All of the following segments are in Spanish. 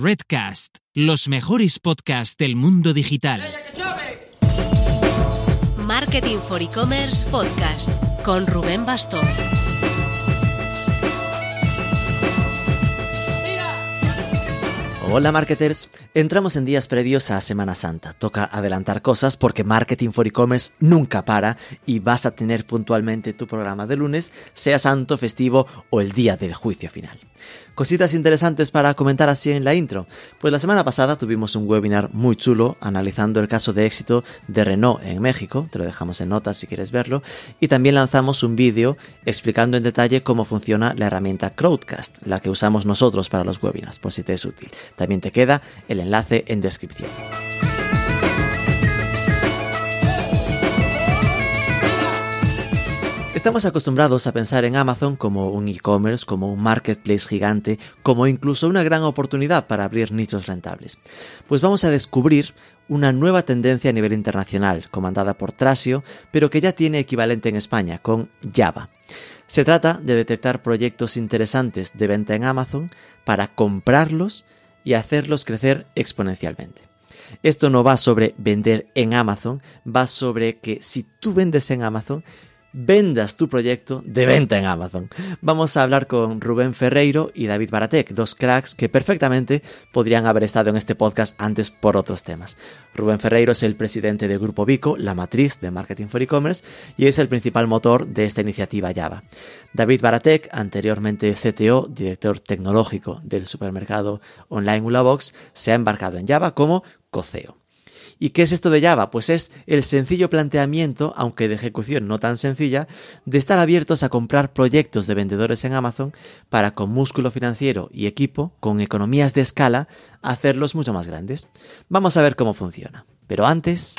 Redcast, los mejores podcasts del mundo digital. Marketing for E-Commerce Podcast con Rubén Bastón. Hola marketers, entramos en días previos a Semana Santa. Toca adelantar cosas porque Marketing for E-Commerce nunca para y vas a tener puntualmente tu programa de lunes, sea santo, festivo o el día del juicio final. Cositas interesantes para comentar así en la intro. Pues la semana pasada tuvimos un webinar muy chulo analizando el caso de éxito de Renault en México, te lo dejamos en notas si quieres verlo, y también lanzamos un vídeo explicando en detalle cómo funciona la herramienta Crowdcast, la que usamos nosotros para los webinars, por si te es útil. También te queda el enlace en descripción. Estamos acostumbrados a pensar en Amazon como un e-commerce, como un marketplace gigante, como incluso una gran oportunidad para abrir nichos rentables. Pues vamos a descubrir una nueva tendencia a nivel internacional, comandada por Trasio, pero que ya tiene equivalente en España, con Java. Se trata de detectar proyectos interesantes de venta en Amazon para comprarlos y hacerlos crecer exponencialmente. Esto no va sobre vender en Amazon, va sobre que si tú vendes en Amazon, vendas tu proyecto de venta en Amazon. Vamos a hablar con Rubén Ferreiro y David Baratek, dos cracks que perfectamente podrían haber estado en este podcast antes por otros temas. Rubén Ferreiro es el presidente de Grupo Vico, la matriz de Marketing for E-Commerce, y es el principal motor de esta iniciativa Java. David Baratek, anteriormente CTO, director tecnológico del supermercado online Ulabox, se ha embarcado en Java como coceo. ¿Y qué es esto de Java? Pues es el sencillo planteamiento, aunque de ejecución no tan sencilla, de estar abiertos a comprar proyectos de vendedores en Amazon para con músculo financiero y equipo, con economías de escala, hacerlos mucho más grandes. Vamos a ver cómo funciona. Pero antes...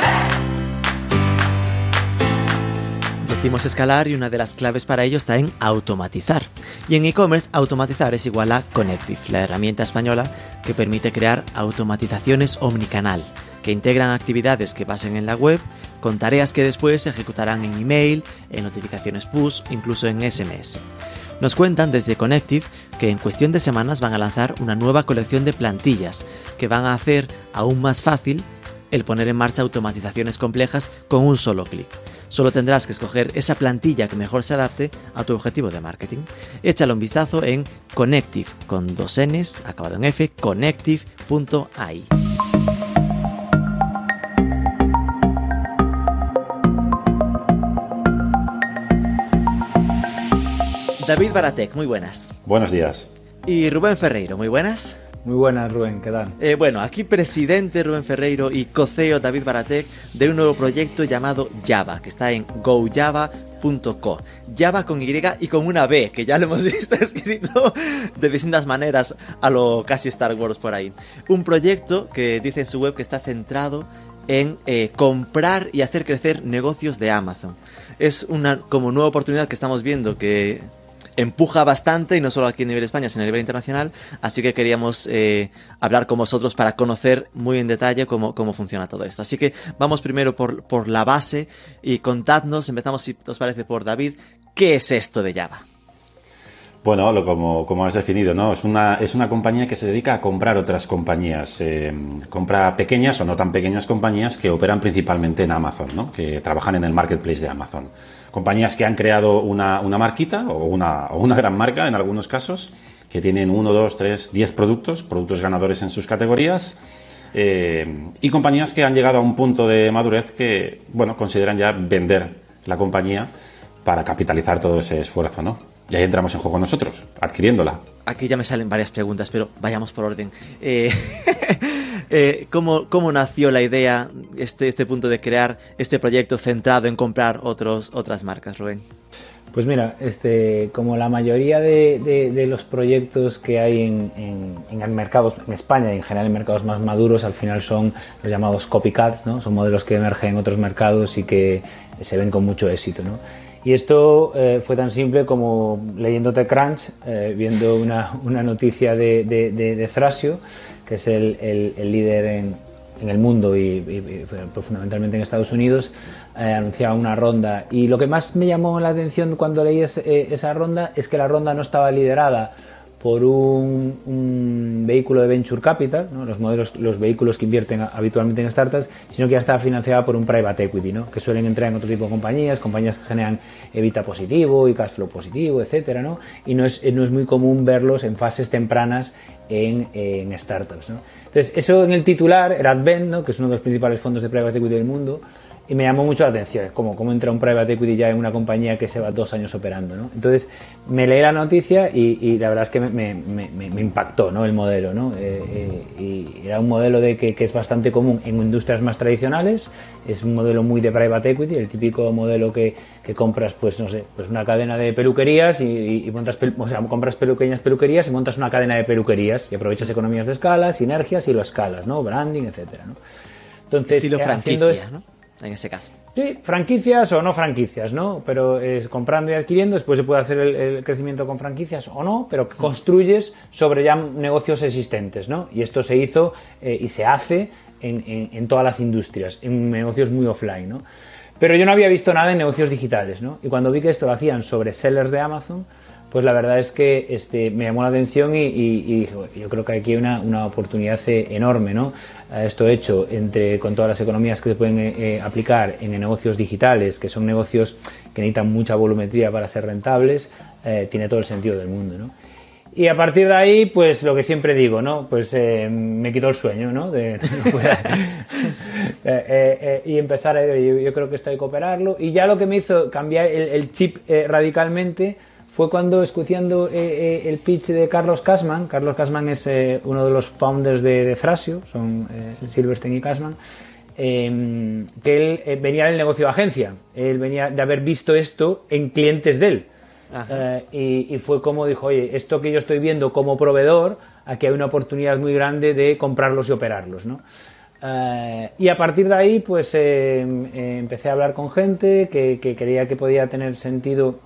Decimos escalar y una de las claves para ello está en automatizar. Y en e-commerce automatizar es igual a Connective, la herramienta española que permite crear automatizaciones omnicanal que integran actividades que pasen en la web con tareas que después se ejecutarán en email, en notificaciones push, incluso en SMS. Nos cuentan desde Connective que en cuestión de semanas van a lanzar una nueva colección de plantillas que van a hacer aún más fácil el poner en marcha automatizaciones complejas con un solo clic. Solo tendrás que escoger esa plantilla que mejor se adapte a tu objetivo de marketing. Échale un vistazo en Connective con dos Ns, acabado en F, connective.ai. David Baratek, muy buenas. Buenos días. Y Rubén Ferreiro, muy buenas. Muy buenas, Rubén, ¿qué tal? Eh, bueno, aquí presidente Rubén Ferreiro y coceo David Baratek de un nuevo proyecto llamado Java, que está en gojava.co. Java con Y y con una B, que ya lo hemos visto escrito de distintas maneras a lo casi Star Wars por ahí. Un proyecto que dice en su web que está centrado en eh, comprar y hacer crecer negocios de Amazon. Es una como nueva oportunidad que estamos viendo que empuja bastante, y no solo aquí a nivel España, sino a nivel internacional, así que queríamos eh, hablar con vosotros para conocer muy en detalle cómo, cómo funciona todo esto. Así que vamos primero por, por la base y contadnos, empezamos si os parece por David, ¿qué es esto de Java? Bueno, como, como has definido, ¿no? Es una, es una compañía que se dedica a comprar otras compañías. Eh, compra pequeñas o no tan pequeñas compañías que operan principalmente en Amazon, ¿no? Que trabajan en el marketplace de Amazon. Compañías que han creado una, una marquita o una, una gran marca en algunos casos, que tienen uno, dos, tres, diez productos, productos ganadores en sus categorías. Eh, y compañías que han llegado a un punto de madurez que, bueno, consideran ya vender la compañía para capitalizar todo ese esfuerzo, ¿no? Y ahí entramos en juego nosotros, adquiriéndola. Aquí ya me salen varias preguntas, pero vayamos por orden. Eh, eh, ¿cómo, ¿cómo, nació la idea, este, este punto de crear este proyecto centrado en comprar otros, otras marcas, Rubén? Pues mira, este, como la mayoría de, de, de los proyectos que hay en, en, en, el mercado, en España y en general en mercados más maduros, al final son los llamados copycats, ¿no? Son modelos que emergen en otros mercados y que se ven con mucho éxito, ¿no? Y esto eh, fue tan simple como leyendo TechCrunch, eh, viendo una, una noticia de, de, de, de, Thrasio, que es el, el, el líder en, en, el mundo y, y, y, fundamentalmente en Estados Unidos, eh, anunciaba una ronda. Y lo que más me llamó la atención cuando leí es, esa ronda es que la ronda no estaba liderada por un, vehículo de venture capital, los modelos, los vehículos que invierten habitualmente en startups, sino que ya está financiada por un private equity, ¿no? que suelen entrar en otro tipo de compañías, compañías que generan evita positivo y cash flow positivo, etcétera. Y no es, no es muy común verlos en fases tempranas en, startups. Entonces, eso en el titular era Advent, que es uno de los principales fondos de private equity del mundo, y me llamó mucho la atención, como cómo entra un private equity ya en una compañía que se va dos años operando. ¿no? Entonces me leí la noticia y, la verdad es que me, impactó ¿no? el modelo. ¿no? Eh, eh, y era un modelo de que, es bastante común en industrias más tradicionales, es un modelo muy de private equity, el típico modelo que, que compras pues no sé, pues una cadena de peluquerías y, montas, o sea, compras pequeñas peluquerías y montas una cadena de peluquerías y aprovechas economías de escala, sinergias y lo escalas, ¿no? branding, etcétera. ¿no? Entonces, Estilo eh, franquicia, ¿no? En ese caso. Sí, franquicias o no franquicias, ¿no? Pero es comprando y adquiriendo, después se puede hacer el, crecimiento con franquicias o no, pero construyes sobre ya negocios existentes, ¿no? Y esto se hizo eh, y se hace en, todas las industrias, en negocios muy offline, ¿no? Pero yo no había visto nada en negocios digitales, ¿no? Y cuando vi que esto lo hacían sobre sellers de Amazon, pues la verdad es que este, me llamó la atención y, yo creo que aquí hay una, una, oportunidad enorme, ¿no? Esto hecho entre, con todas las economías que se pueden eh, eh, aplicar en negocios digitales, que son negocios que necesitan mucha volumetría para ser rentables, eh, tiene todo el sentido del mundo, ¿no? Y a partir de ahí, pues lo que siempre digo, ¿no? Pues me quitó el sueño, ¿no? De, y empezar a... Yo, yo, creo que esto hay que cooperarlo. Y ya lo que me hizo cambiar el, chip radicalmente fue cuando escuchando eh, eh, el pitch de Carlos Kasman, Carlos Kasman es eh, uno de los founders de, Frasio, son Silverstein y Kasman, em, que él venía del negocio de agencia, él venía de haber visto esto en clientes de él. Y, fue como dijo, oye, esto que yo estoy viendo como proveedor, aquí hay una oportunidad muy grande de comprarlos y operarlos, ¿no? y a partir de ahí, pues em, empecé a hablar con gente que, que, creía que podía tener sentido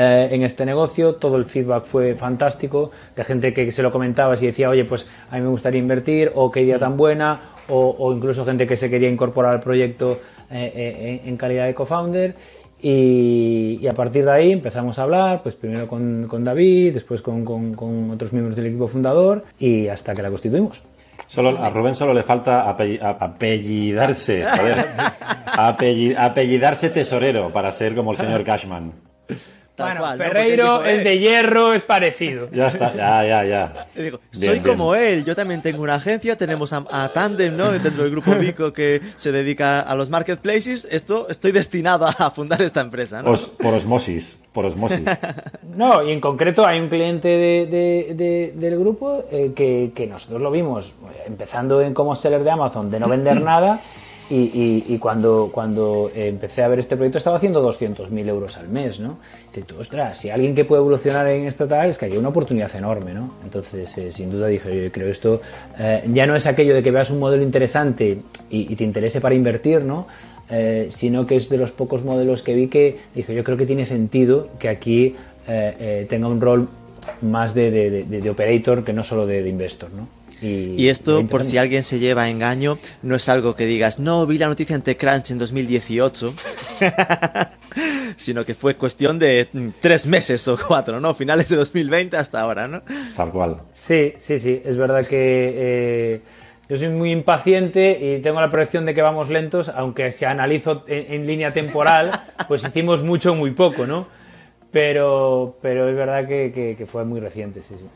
eh, en este negocio. Todo el feedback fue fantástico, de gente que se lo comentaba y decía, oye, pues a mí me gustaría invertir, o qué idea tan buena, o, incluso gente que se quería incorporar al proyecto eh, eh, en calidad de co-founder. Y, a partir de ahí empezamos a hablar, pues primero con, con David, después con, con, otros miembros del equipo fundador y hasta que la constituimos. Solo, a Rubén solo le falta apellidarse, apellidarse tesorero para ser como el señor Cashman bueno, Ferreiro es de hierro, es parecido. Ya está, ya, ya, ya. soy como él, yo también tengo una agencia, tenemos a, Tandem, ¿no? Dentro del grupo Vico que se dedica a los marketplaces. Esto, estoy destinado a fundar esta empresa, ¿no? por osmosis, por osmosis. No, y en concreto hay un cliente de, del grupo eh, que, que nosotros lo vimos empezando en como seller de Amazon, de no vender nada y, cuando, cuando empecé a ver este proyecto estaba haciendo 200.000 euros al mes, ¿no? Tú, ostras, si alguien que puede evolucionar en esto tal, es que hay una oportunidad enorme, ¿no? Entonces, eh, sin duda dije, yo creo esto eh, ya no es aquello de que veas un modelo interesante y, te interese para invertir, ¿no? Eh, sino que es de los pocos modelos que vi que dije, yo creo que tiene sentido que aquí tenga un rol más de, de, operator que no solo de, investor, ¿no? Y, esto, por si alguien se lleva a engaño, no es algo que digas, no, vi la noticia en TechCrunch en 2018, sino que fue cuestión de tres meses o cuatro, ¿no? Finales de 2020 hasta ahora, ¿no? Tal cual. Sí, sí, sí, es verdad que... Eh, yo soy muy impaciente y tengo la proyección de que vamos lentos, aunque si analizo en, línea temporal, pues hicimos mucho muy poco, ¿no? Pero, pero es verdad que, que fue muy reciente, sí, sí.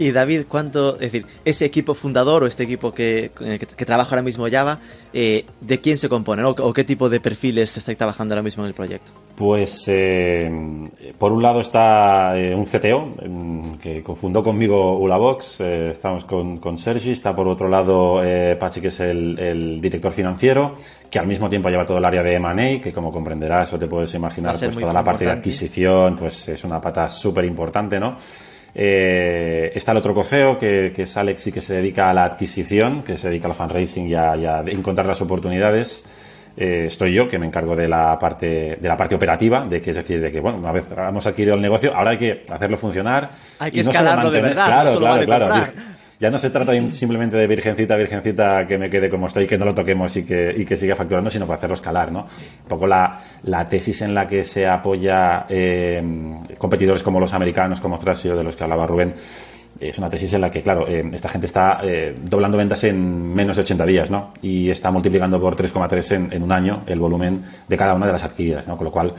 Y David, ¿cuánto, es decir, ese equipo fundador o este equipo que, que, trabaja ahora mismo Java, eh, ¿de quién se compone o qué tipo de perfiles estáis trabajando ahora mismo en el proyecto? Pues eh, por un lado está eh, un CTO em, que confundó conmigo Ulabox, estamos con, con, Sergi, está por otro lado Pachi que es el, director financiero, que al mismo tiempo lleva todo el área de M&A, que como comprenderás o te puedes imaginar, pues toda la parte de adquisición, pues es una pata súper importante, ¿no? Eh, está el otro coceo, que, es Alex y que se dedica a la adquisición, que se dedica al fundraising y a, encontrar las oportunidades. Eh, estoy yo, que me encargo de la parte de la parte operativa, de que es decir, de que bueno, una vez hemos adquirido el negocio, ahora hay que hacerlo funcionar. Hay que escalarlo de verdad. Claro, claro, claro. Ya no se trata simplemente de virgencita, virgencita que me quede como estoy, que no lo toquemos y que, siga facturando, sino para hacerlo escalar, ¿no? Un poco la, tesis en la que se apoya eh, competidores como los americanos, como Thrasio, de los que hablaba Rubén, es una tesis en la que, claro, eh, esta gente está eh, doblando ventas en menos de 80 días, ¿no? Y está multiplicando por 3,3 en, en, un año el volumen de cada una de las adquiridas, ¿no? Con lo cual,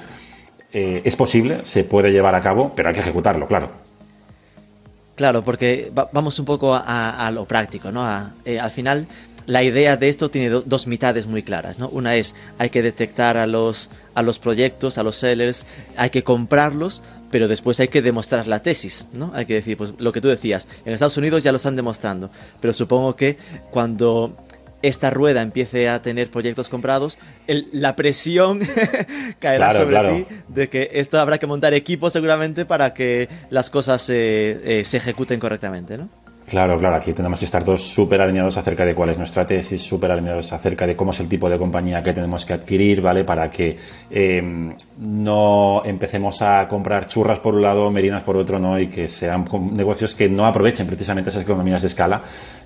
es posible, se puede llevar a cabo, pero hay que ejecutarlo, claro. Claro, porque va, vamos un poco a, lo práctico, ¿no? A, al final, la idea de esto tiene do, dos mitades muy claras, ¿no? Una es hay que detectar a los, a los proyectos, a los sellers, hay que comprarlos, pero después hay que demostrar la tesis, ¿no? Hay que decir, pues lo que tú decías, en Estados Unidos ya lo están demostrando, pero supongo que cuando esta rueda empiece a tener proyectos comprados, el, la presión caerá Claro, sobre claro. ti de que esto habrá que montar equipos seguramente para que las cosas eh, eh, se ejecuten correctamente, ¿no? Claro, claro, aquí tenemos que estar todos súper alineados acerca de cuál es nuestra tesis, súper alineados acerca de cómo es el tipo de compañía que tenemos que adquirir, ¿vale? Para que eh, no empecemos a comprar churras por un lado, merinas por otro, ¿no? Y que sean negocios que no aprovechen precisamente esas economías de escala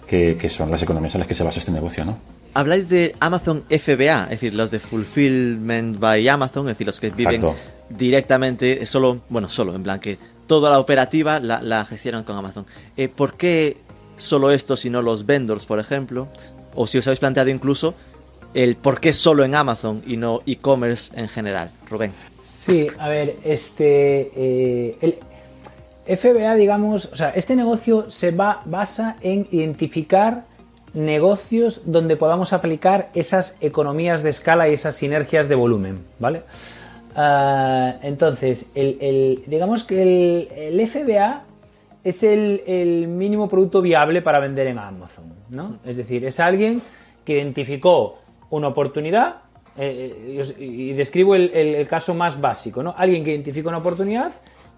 que, que son las economías en las que se basa este negocio, ¿no? Habláis de Amazon FBA, es decir, los de Fulfillment by Amazon, es decir, los que viven Exacto. directamente, solo, bueno, solo, en plan que toda la operativa la, la gestionan con Amazon. Eh, ¿Por qué solo esto, si no los vendors, por ejemplo? O si os habéis planteado incluso el por qué solo en Amazon y no e-commerce en general, Rubén. Sí, a ver, este. eh, el FBA, digamos, o sea, este negocio se va, basa en identificar negocios donde podamos aplicar esas economías de escala y esas sinergias de volumen, ¿vale? Ah, entonces, el, digamos que el, FBA es el, mínimo producto viable para vender en Amazon, ¿no? Es decir, es alguien que identificó una oportunidad, eh, y os- y describo el, el- el caso más básico, ¿no? Alguien que identifica una oportunidad,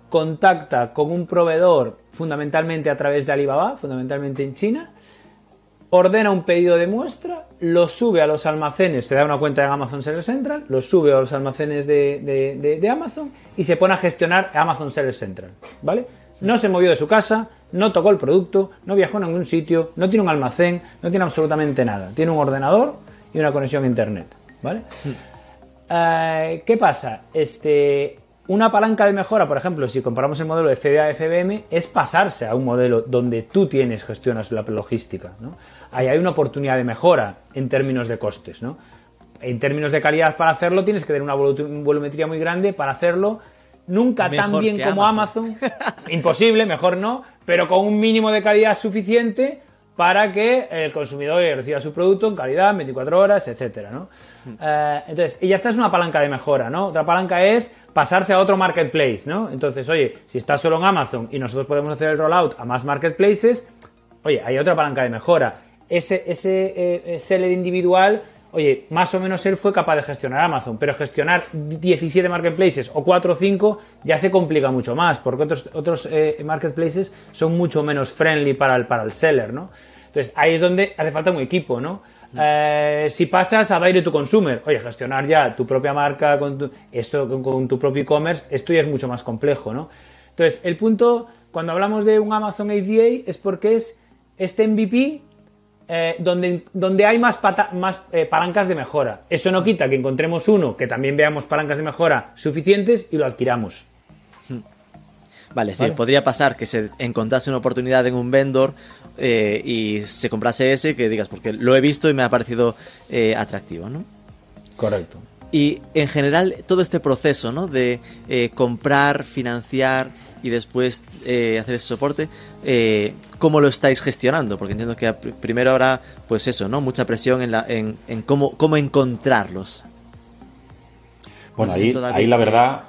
contacta con un proveedor fundamentalmente a través de Alibaba, fundamentalmente en China, ordena un pedido de muestra, lo sube a los almacenes, se da una cuenta en Amazon Seller Central, lo sube a los almacenes de, de- de- de Amazon y se pone a gestionar Amazon Seller Central, ¿vale? No se movió de su casa, no tocó el producto, no viajó a ningún sitio, no tiene un almacén, no tiene absolutamente nada. Tiene un ordenador y una conexión a internet, ¿vale? Eh, ¿Qué pasa? Este, una palanca de mejora, por ejemplo, si comparamos el modelo de FBA FBM, es pasarse a un modelo donde tú tienes, gestionas la logística. ¿no? Ahí hay una oportunidad de mejora en términos de costes. ¿no? En términos de calidad para hacerlo, tienes que tener una volu- volumetría muy grande para hacerlo. Nunca tan bien como Amazon. Amazon. Imposible, mejor no, pero con un mínimo de calidad suficiente para que el consumidor reciba su producto en calidad, 24 horas, etcétera, ¿no? Eh, entonces, y ya esta es una palanca de mejora, ¿no? Otra palanca es pasarse a otro marketplace, ¿no? Entonces, oye, si estás solo en Amazon y nosotros podemos hacer el rollout a más marketplaces, oye, hay otra palanca de mejora. Ese, ese eh, seller individual, oye, más o menos él fue capaz de gestionar Amazon, pero gestionar 17 marketplaces o 4 o 5 ya se complica mucho más, porque otros, otros eh, marketplaces son mucho menos friendly para el, para el seller, ¿no? Entonces, ahí es donde hace falta un equipo, ¿no? Eh, si pasas a Direct to Consumer, oye, gestionar ya tu propia marca, con tu, esto con, con tu propio e-commerce, esto ya es mucho más complejo, ¿no? Entonces, el punto, cuando hablamos de un Amazon AVA, es porque es este MVP eh, donde, donde hay más, pata- más eh, palancas de mejora. Eso no quita que encontremos uno que también veamos palancas de mejora suficientes y lo adquiramos. Vale, es decir, Vale. podría pasar que se encontrase una oportunidad en un vendor eh, y se comprase ese que digas, porque lo he visto y me ha parecido atractivo, ¿no? Correcto. Y en general, todo este proceso, ¿no? De comprar, financiar y después eh, hacer ese soporte, eh, ¿cómo lo estáis gestionando? Porque entiendo que primero ahora, pues eso, ¿no? Mucha presión en, la, en, en cómo, cómo encontrarlos. Bueno, ahí, ahí la verdad,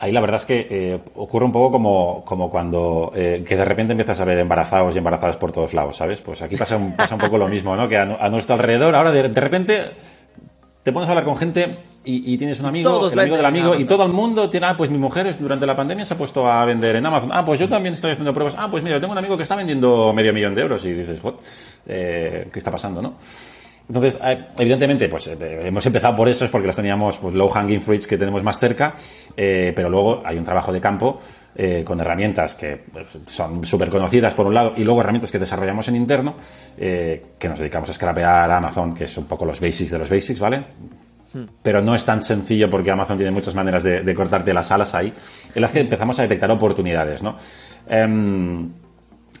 ahí la verdad es que eh, ocurre un poco como, como cuando eh, que de repente empiezas a ver embarazados y embarazadas por todos lados, ¿sabes? Pues aquí pasa un, pasa un poco lo mismo, ¿no? Que a, a nuestro alrededor, ahora de, de repente te pones a hablar con gente y, y tienes un amigo, Todos el amigo del amigo, y todo el mundo tiene, ah, pues mi mujer es- durante la pandemia se ha puesto a vender en Amazon. Ah, pues yo también estoy haciendo pruebas. Ah, pues mira, tengo un amigo que está vendiendo medio millón de euros y dices, "Joder, eh, ¿qué está pasando, no? Entonces, eh, evidentemente, pues eh, hemos empezado por eso, es porque los teníamos pues, low hanging fruits que tenemos más cerca, eh, pero luego hay un trabajo de campo eh, con herramientas que pues, son súper conocidas por un lado y luego herramientas que desarrollamos en interno, que nos dedicamos a scrapear a Amazon, que es un poco los basics de los basics, ¿vale? Pero no es tan sencillo porque Amazon tiene muchas maneras de, cortarte las alas ahí, en las que empezamos a detectar oportunidades, ¿no? Em,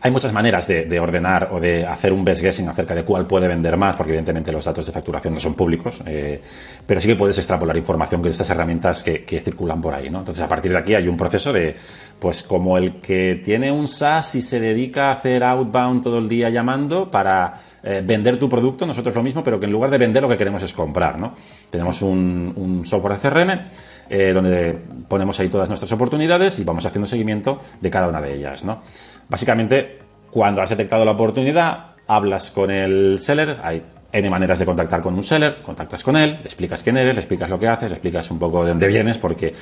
hay muchas maneras de, ordenar o de hacer un best guessing acerca de cuál puede vender más, porque evidentemente los datos de facturación no son públicos, eh, pero sí que puedes extrapolar información de estas herramientas que, circulan por ahí. ¿no? Entonces, a partir de aquí hay un proceso de, pues como el que tiene un SaaS y se dedica a hacer outbound todo el día llamando para eh, vender tu producto, nosotros lo mismo, pero que en lugar de vender lo que queremos es comprar. ¿no? Tenemos un, software de CRM eh, donde ponemos ahí todas nuestras oportunidades y vamos haciendo seguimiento de cada una de ellas. ¿no? Básicamente, cuando has detectado la oportunidad, hablas con el seller, hay N maneras de contactar con un seller, contactas con él, le explicas quién eres, le explicas lo que haces, le explicas un poco de dónde vienes, porque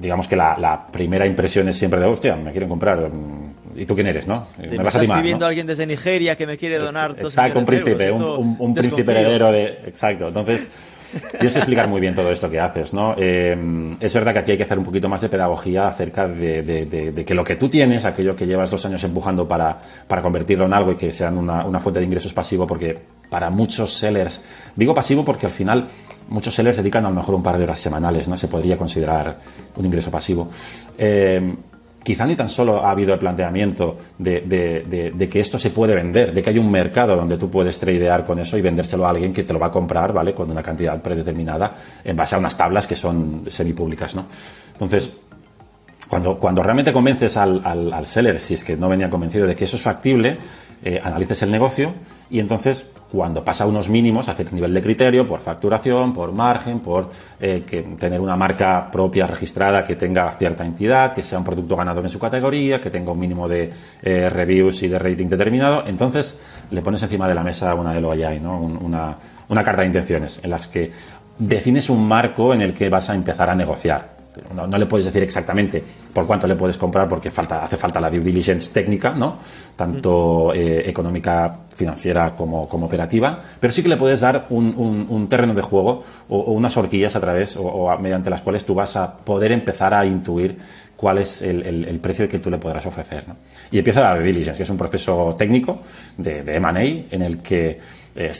digamos que la, primera impresión es siempre de, hostia, me quieren comprar, ¿y tú quién eres, no? Me, vas a escribiendo a alguien desde Nigeria que me quiere donar dos Exacto, un príncipe, un, príncipe heredero de... Exacto, entonces... Tienes que explicar muy bien todo esto que haces, ¿no? Eh, es verdad que aquí hay que hacer un poquito más de pedagogía acerca de, que lo que tú tienes, aquello que llevas dos años empujando para, convertirlo en algo y que sean una, fuente de ingresos pasivo, porque para muchos sellers, digo pasivo porque al final muchos sellers dedican a lo mejor un par de horas semanales, ¿no? Se podría considerar un ingreso pasivo. Eh, quizá ni tan solo ha habido el planteamiento de, que esto se puede vender, de que hay un mercado donde tú puedes tradear con eso y vendérselo a alguien que te lo va a comprar, ¿vale? Con una cantidad predeterminada en base a unas tablas que son semipúblicas, ¿no? Entonces, cuando, cuando realmente convences al, al, seller, si es que no venía convencido de que eso es factible, eh, analices el negocio y entonces cuando pasa unos mínimos, hacer nivel de criterio por facturación, por margen, por eh, tener una marca propia registrada que tenga cierta entidad, que sea un producto ganador en su categoría, que tenga un mínimo de eh, reviews y de rating determinado. Entonces le pones encima de la mesa una LOI, ¿no? una, una carta de intenciones en las que defines un marco en el que vas a empezar a negociar. No, le puedes decir exactamente por cuánto le puedes comprar porque falta, hace falta la due diligence técnica, ¿no? Tanto eh, económica, financiera como, operativa, pero sí que le puedes dar un, terreno de juego o, unas horquillas a través o, mediante las cuales tú vas a poder empezar a intuir cuál es el, precio que tú le podrás ofrecer. Y empieza la due diligence, que es un proceso técnico de, de M&A en el que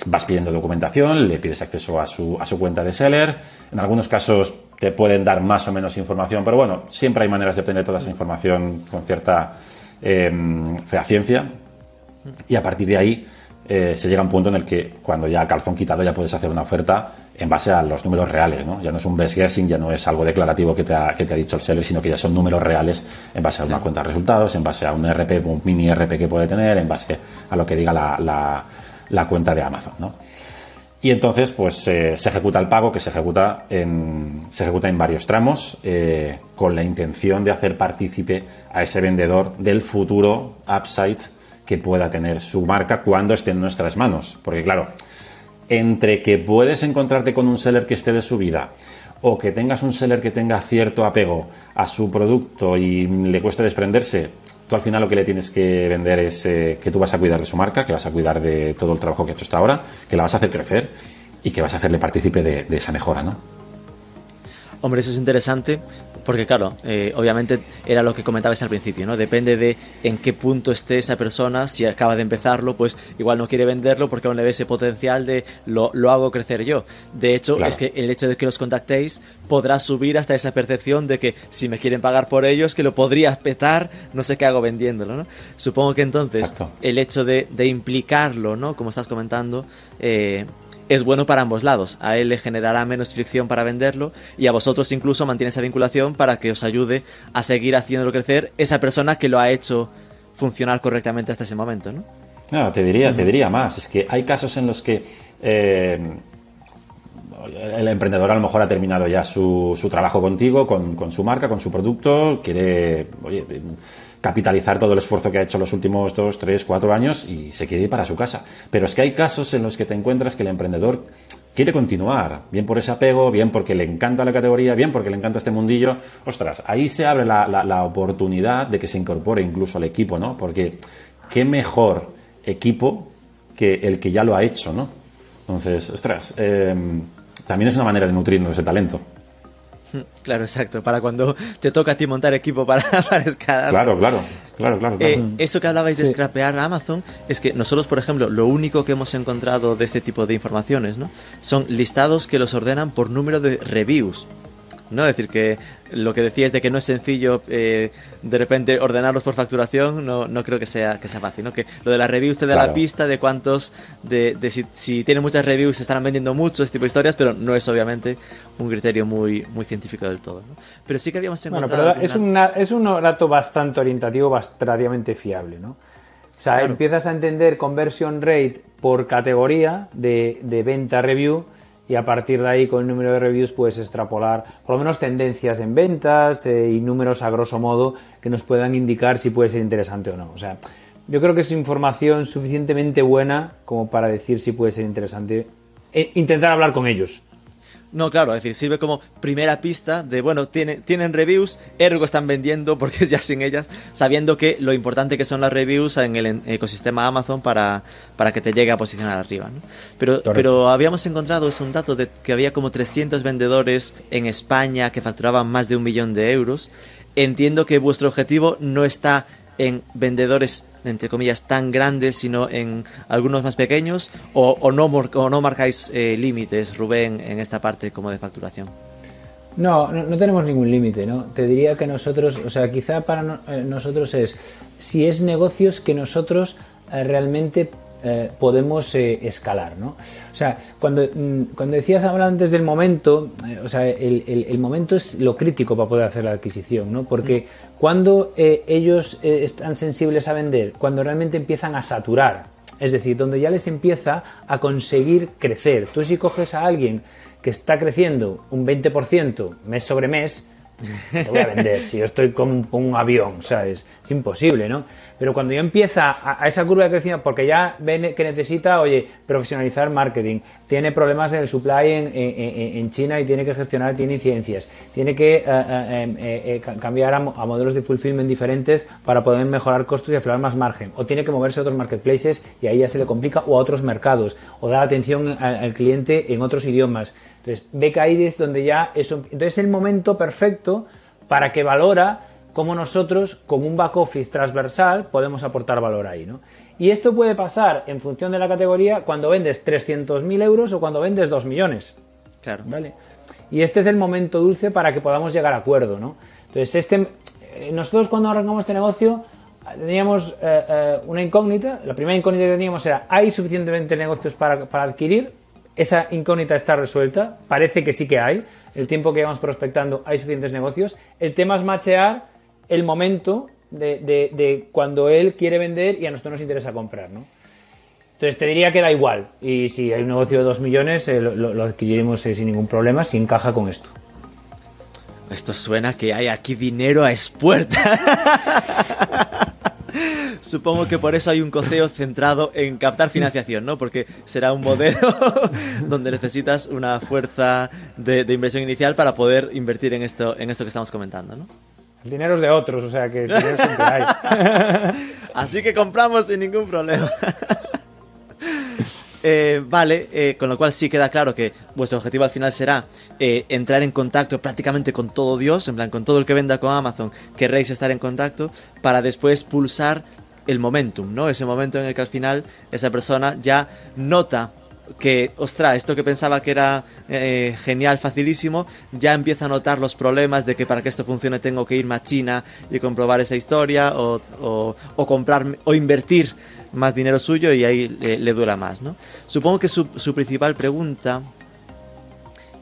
vas pidiendo documentación, le pides acceso a su, a su cuenta de seller. En algunos casos te pueden dar más o menos información, pero bueno, siempre hay maneras de obtener toda esa información con cierta eh, fehaciencia. Y a partir de ahí eh, se llega a un punto en el que cuando ya calzón quitado ya puedes hacer una oferta en base a los números reales, ¿no? Ya no es un best guessing, ya no es algo declarativo que te ha, que te ha dicho el seller, sino que ya son números reales en base a una cuenta de resultados, en base a un RP, un mini RP que puede tener, en base a lo que diga la la cuenta de Amazon. ¿no? Y entonces, pues eh, se ejecuta el pago que se ejecuta en, se ejecuta en varios tramos eh, con la intención de hacer partícipe a ese vendedor del futuro upside que pueda tener su marca cuando esté en nuestras manos. Porque claro, entre que puedes encontrarte con un seller que esté de su vida o que tengas un seller que tenga cierto apego a su producto y le cueste desprenderse, Tú al final lo que le tienes que vender es eh, que tú vas a cuidar de su marca, que vas a cuidar de todo el trabajo que ha hecho hasta ahora, que la vas a hacer crecer y que vas a hacerle partícipe de, de esa mejora, ¿no? Hombre, eso es interesante porque claro, eh, obviamente era lo que comentabas al principio, ¿no? Depende de en qué punto esté esa persona, si acaba de empezarlo, pues igual no quiere venderlo porque aún le ve ese potencial de lo, lo hago crecer yo. De hecho, es que el hecho de que los contactéis podrá subir hasta esa percepción de que si me quieren pagar por ellos, que lo podría petar, no sé qué hago vendiéndolo, ¿no? Supongo que entonces el hecho de, de, implicarlo, ¿no? Como estás comentando, eh, es bueno para ambos lados. A él le generará menos fricción para venderlo y a vosotros incluso mantiene esa vinculación para que os ayude a seguir haciéndolo crecer esa persona que lo ha hecho funcionar correctamente hasta ese momento, ¿no? No, te diría, te diría más. Es que hay casos en los que eh, el emprendedor a lo mejor ha terminado ya su, su trabajo contigo, con, con, su marca, con su producto, quiere, oye, capitalizar todo el esfuerzo que ha hecho los últimos dos, tres, cuatro años y se quiere ir para su casa. Pero es que hay casos en los que te encuentras que el emprendedor quiere continuar, bien por ese apego, bien porque le encanta la categoría, bien porque le encanta este mundillo. Ostras, ahí se abre la, oportunidad de que se incorpore incluso al equipo, ¿no? Porque qué mejor equipo que el que ya lo ha hecho, ¿no? Entonces, ostras, em, también es una manera de nutrirnos ese talento. Claro, exacto. Para cuando te toca a ti montar equipo para, para escalar. Claro, claro, claro, claro. Eh, eso que hablabais de scrapear Amazon es que nosotros, por ejemplo, lo único que hemos encontrado de este tipo de informaciones, ¿no? Son listados que los ordenan por número de reviews. ¿No? Es decir, que lo que decías de que no es sencillo eh, de repente ordenarlos por facturación, no, no creo que sea, que sea fácil, ¿no? Que lo de las reviews te da la pista de cuántos, de, de si, si tienen muchas reviews se estarán vendiendo mucho, este tipo de historias, pero no es obviamente un criterio muy, muy científico del todo, ¿no? Pero sí que habíamos encontrado... Bueno, pero es, una, es un dato bastante orientativo, bastante fiable, ¿no? O sea, empiezas a entender conversion rate por categoría de, de venta review y a partir de ahí con el número de reviews puedes extrapolar por lo menos tendencias en ventas eh, y números a grosso modo que nos puedan indicar si puede ser interesante o no. O sea, yo creo que es información suficientemente buena como para decir si puede ser interesante. E intentar hablar con ellos. No, claro, es decir, sirve como primera pista de, bueno, tiene, tienen reviews, ergo están vendiendo porque ya sin ellas, sabiendo que lo importante que son las reviews en el ecosistema Amazon para, para que te llegue a posicionar arriba. ¿no? Pero, pero habíamos encontrado, es un dato de que había como 300 vendedores en España que facturaban más de un millón de euros. Entiendo que vuestro objetivo no está en vendedores entre comillas tan grandes sino en algunos más pequeños o, no, o no marcáis eh, límites Rubén en esta parte como de facturación no, no, tenemos ningún límite, ¿no? Te diría que nosotros, o sea, quizá para eh, nosotros es, si es negocios que nosotros eh, realmente eh, podemos eh, escalar. ¿no? O sea, cuando, mm, cuando decías ahora antes del momento, eh, o sea, el, el, momento es lo crítico para poder hacer la adquisición, ¿no? porque cuando ellos están sensibles a vender, cuando realmente empiezan a saturar, es decir, donde ya les empieza a conseguir crecer. Tú si coges a alguien que está creciendo un 20% mes sobre mes, te voy a vender. Si yo estoy con un avión, ¿sabes? Es imposible, ¿no? Pero cuando ya empieza a, esa curva de crecimiento, porque ya ven que necesita, oye, profesionalizar marketing, tiene problemas en el supply en, en, China y tiene que gestionar, tiene incidencias, tiene que eh, eh, em, eh, cambiar a, modelos de fulfillment diferentes para poder mejorar costos y aflorar más margen, o tiene que moverse a otros marketplaces y ahí ya se le complica, o a otros mercados, o dar atención al, cliente en otros idiomas. Entonces, ve que ahí es donde ya eso. Entonces, es el momento perfecto para que valora cómo nosotros, con un back office transversal, podemos aportar valor ahí. ¿no? Y esto puede pasar en función de la categoría cuando vendes 300.000 euros o cuando vendes 2 millones. Claro. ¿Vale? Y este es el momento dulce para que podamos llegar a acuerdo. ¿no? Entonces, este, eh, nosotros cuando arrancamos este negocio teníamos eh, eh, una incógnita. La primera incógnita que teníamos era, ¿hay suficientemente negocios para, para adquirir? Esa incógnita está resuelta, parece que sí que hay. El tiempo que llevamos prospectando hay suficientes negocios. El tema es machear el momento de, cuando él quiere vender y a nosotros nos interesa comprar, ¿no? Entonces te diría que da igual. Y si hay un negocio de 2 millones, eh, lo, adquiriremos eh, sin ningún problema, si encaja con esto. Esto suena que hay aquí dinero a expuerta. Supongo que por eso hay un coceo centrado en captar financiación, ¿no? Porque será un modelo donde necesitas una fuerza de, de, inversión inicial para poder invertir en esto, en esto que estamos comentando, ¿no? El dinero es de otros, o sea que dinero siempre hay. Así que compramos sin ningún problema. Eh, vale, eh, con lo cual sí queda claro que vuestro objetivo al final será eh, entrar en contacto prácticamente con todo Dios, en plan con todo el que venda con Amazon, querréis estar en contacto para después pulsar el momentum, ¿no? Ese momento en el que al final esa persona ya nota que, ostras, esto que pensaba que era genial, facilísimo, ya empieza a notar los problemas de que para que esto funcione tengo que irme a China y comprobar esa historia o, o, comprar o invertir más dinero suyo y ahí le, dura más, ¿no? Supongo que su, su principal pregunta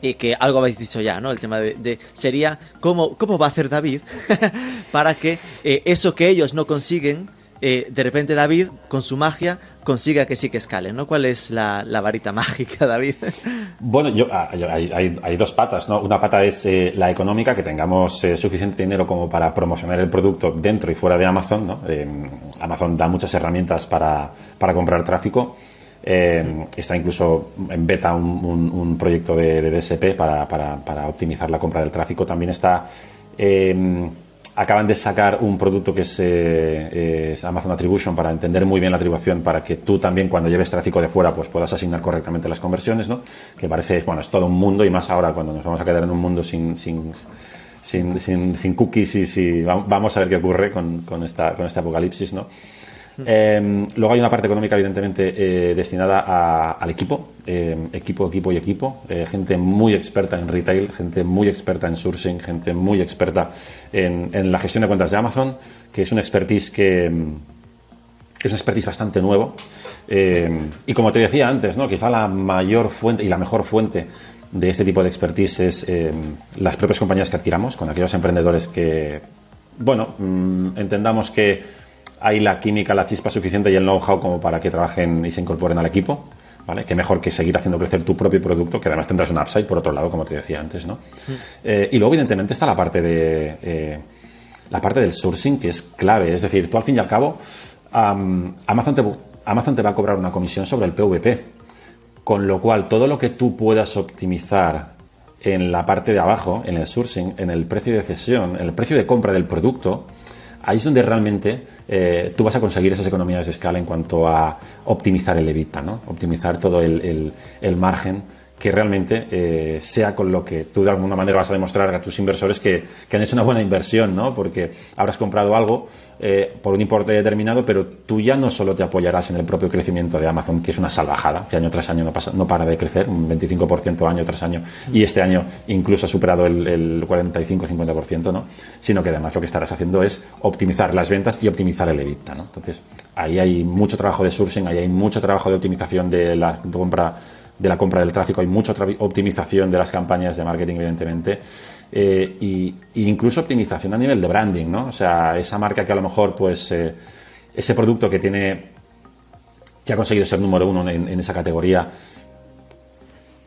y que algo habéis dicho ya, ¿no? El tema de, sería cómo, cómo va a hacer David para que eh, eso que ellos no consiguen eh, de repente David, con su magia, consiga que sí que escale, ¿no? ¿Cuál es la, varita mágica, David? Bueno, yo, ah, hay, dos patas, ¿no? Una pata es eh, la económica, que tengamos eh, suficiente dinero como para promocionar el producto dentro y fuera de Amazon, ¿no? Amazon da muchas herramientas para, comprar tráfico. está incluso en beta un, proyecto de, DSP para, para, optimizar la compra del tráfico. También está acaban de sacar un producto que eh, es, Amazon Attribution para entender muy bien la atribución para que tú también cuando lleves tráfico de fuera pues puedas asignar correctamente las conversiones, ¿no? Que parece, bueno, es todo un mundo y más ahora cuando nos vamos a quedar en un mundo sin, sin, sin, sin, cookies y vamos a ver qué ocurre con, con, esta, con este apocalipsis, ¿no? Eh, luego hay una parte económica, evidentemente, eh, destinada al equipo, eh, equipo, equipo y equipo. gente muy experta en retail, gente muy experta en sourcing, gente muy experta en, la gestión de cuentas de Amazon, que es un expertise que es un expertise bastante nuevo. y como te decía antes, ¿no? quizá la mayor fuente y la mejor fuente de este tipo de expertise es las propias compañías que adquiramos, con aquellos emprendedores que, bueno, mm, entendamos que hay la química, la chispa suficiente y el know-how como para que trabajen y se incorporen al equipo. ¿Vale? Que mejor que seguir haciendo crecer tu propio producto, que además tendrás un upside por otro lado, como te decía antes, ¿no? Eh, y luego, evidentemente, está la parte de eh, la parte del sourcing, que es clave. Es decir, tú al fin y al cabo, Amazon, te, Amazon te va a cobrar una comisión sobre el PVP. Con lo cual, todo lo que tú puedas optimizar en la parte de abajo, en el sourcing, en el precio de cesión, en el precio de compra del producto, ahí es donde realmente eh, tú vas a conseguir esas economías de escala en cuanto a optimizar el EBITDA, ¿no? optimizar todo el, el margen que realmente eh, sea con lo que tú de alguna manera vas a demostrar a tus inversores que, han hecho una buena inversión, ¿no? Porque habrás comprado algo eh, por un importe determinado, pero tú ya no solo te apoyarás en el propio crecimiento de Amazon, que es una salvajada, que año tras año no, pasa, no para de crecer, un 25% año tras año, y este año incluso ha superado el, el 45-50%, ¿no? Sino que además lo que estarás haciendo es optimizar las ventas y optimizar el EBITDA, ¿no? Entonces, ahí hay mucho trabajo de sourcing, ahí hay mucho trabajo de optimización de la compra de la compra del tráfico, hay mucha optimización de las campañas de marketing, evidentemente, eh, y, incluso optimización a nivel de branding, ¿no? O sea, esa marca que a lo mejor, pues, eh, ese producto que tiene, que ha conseguido ser número uno en, esa categoría,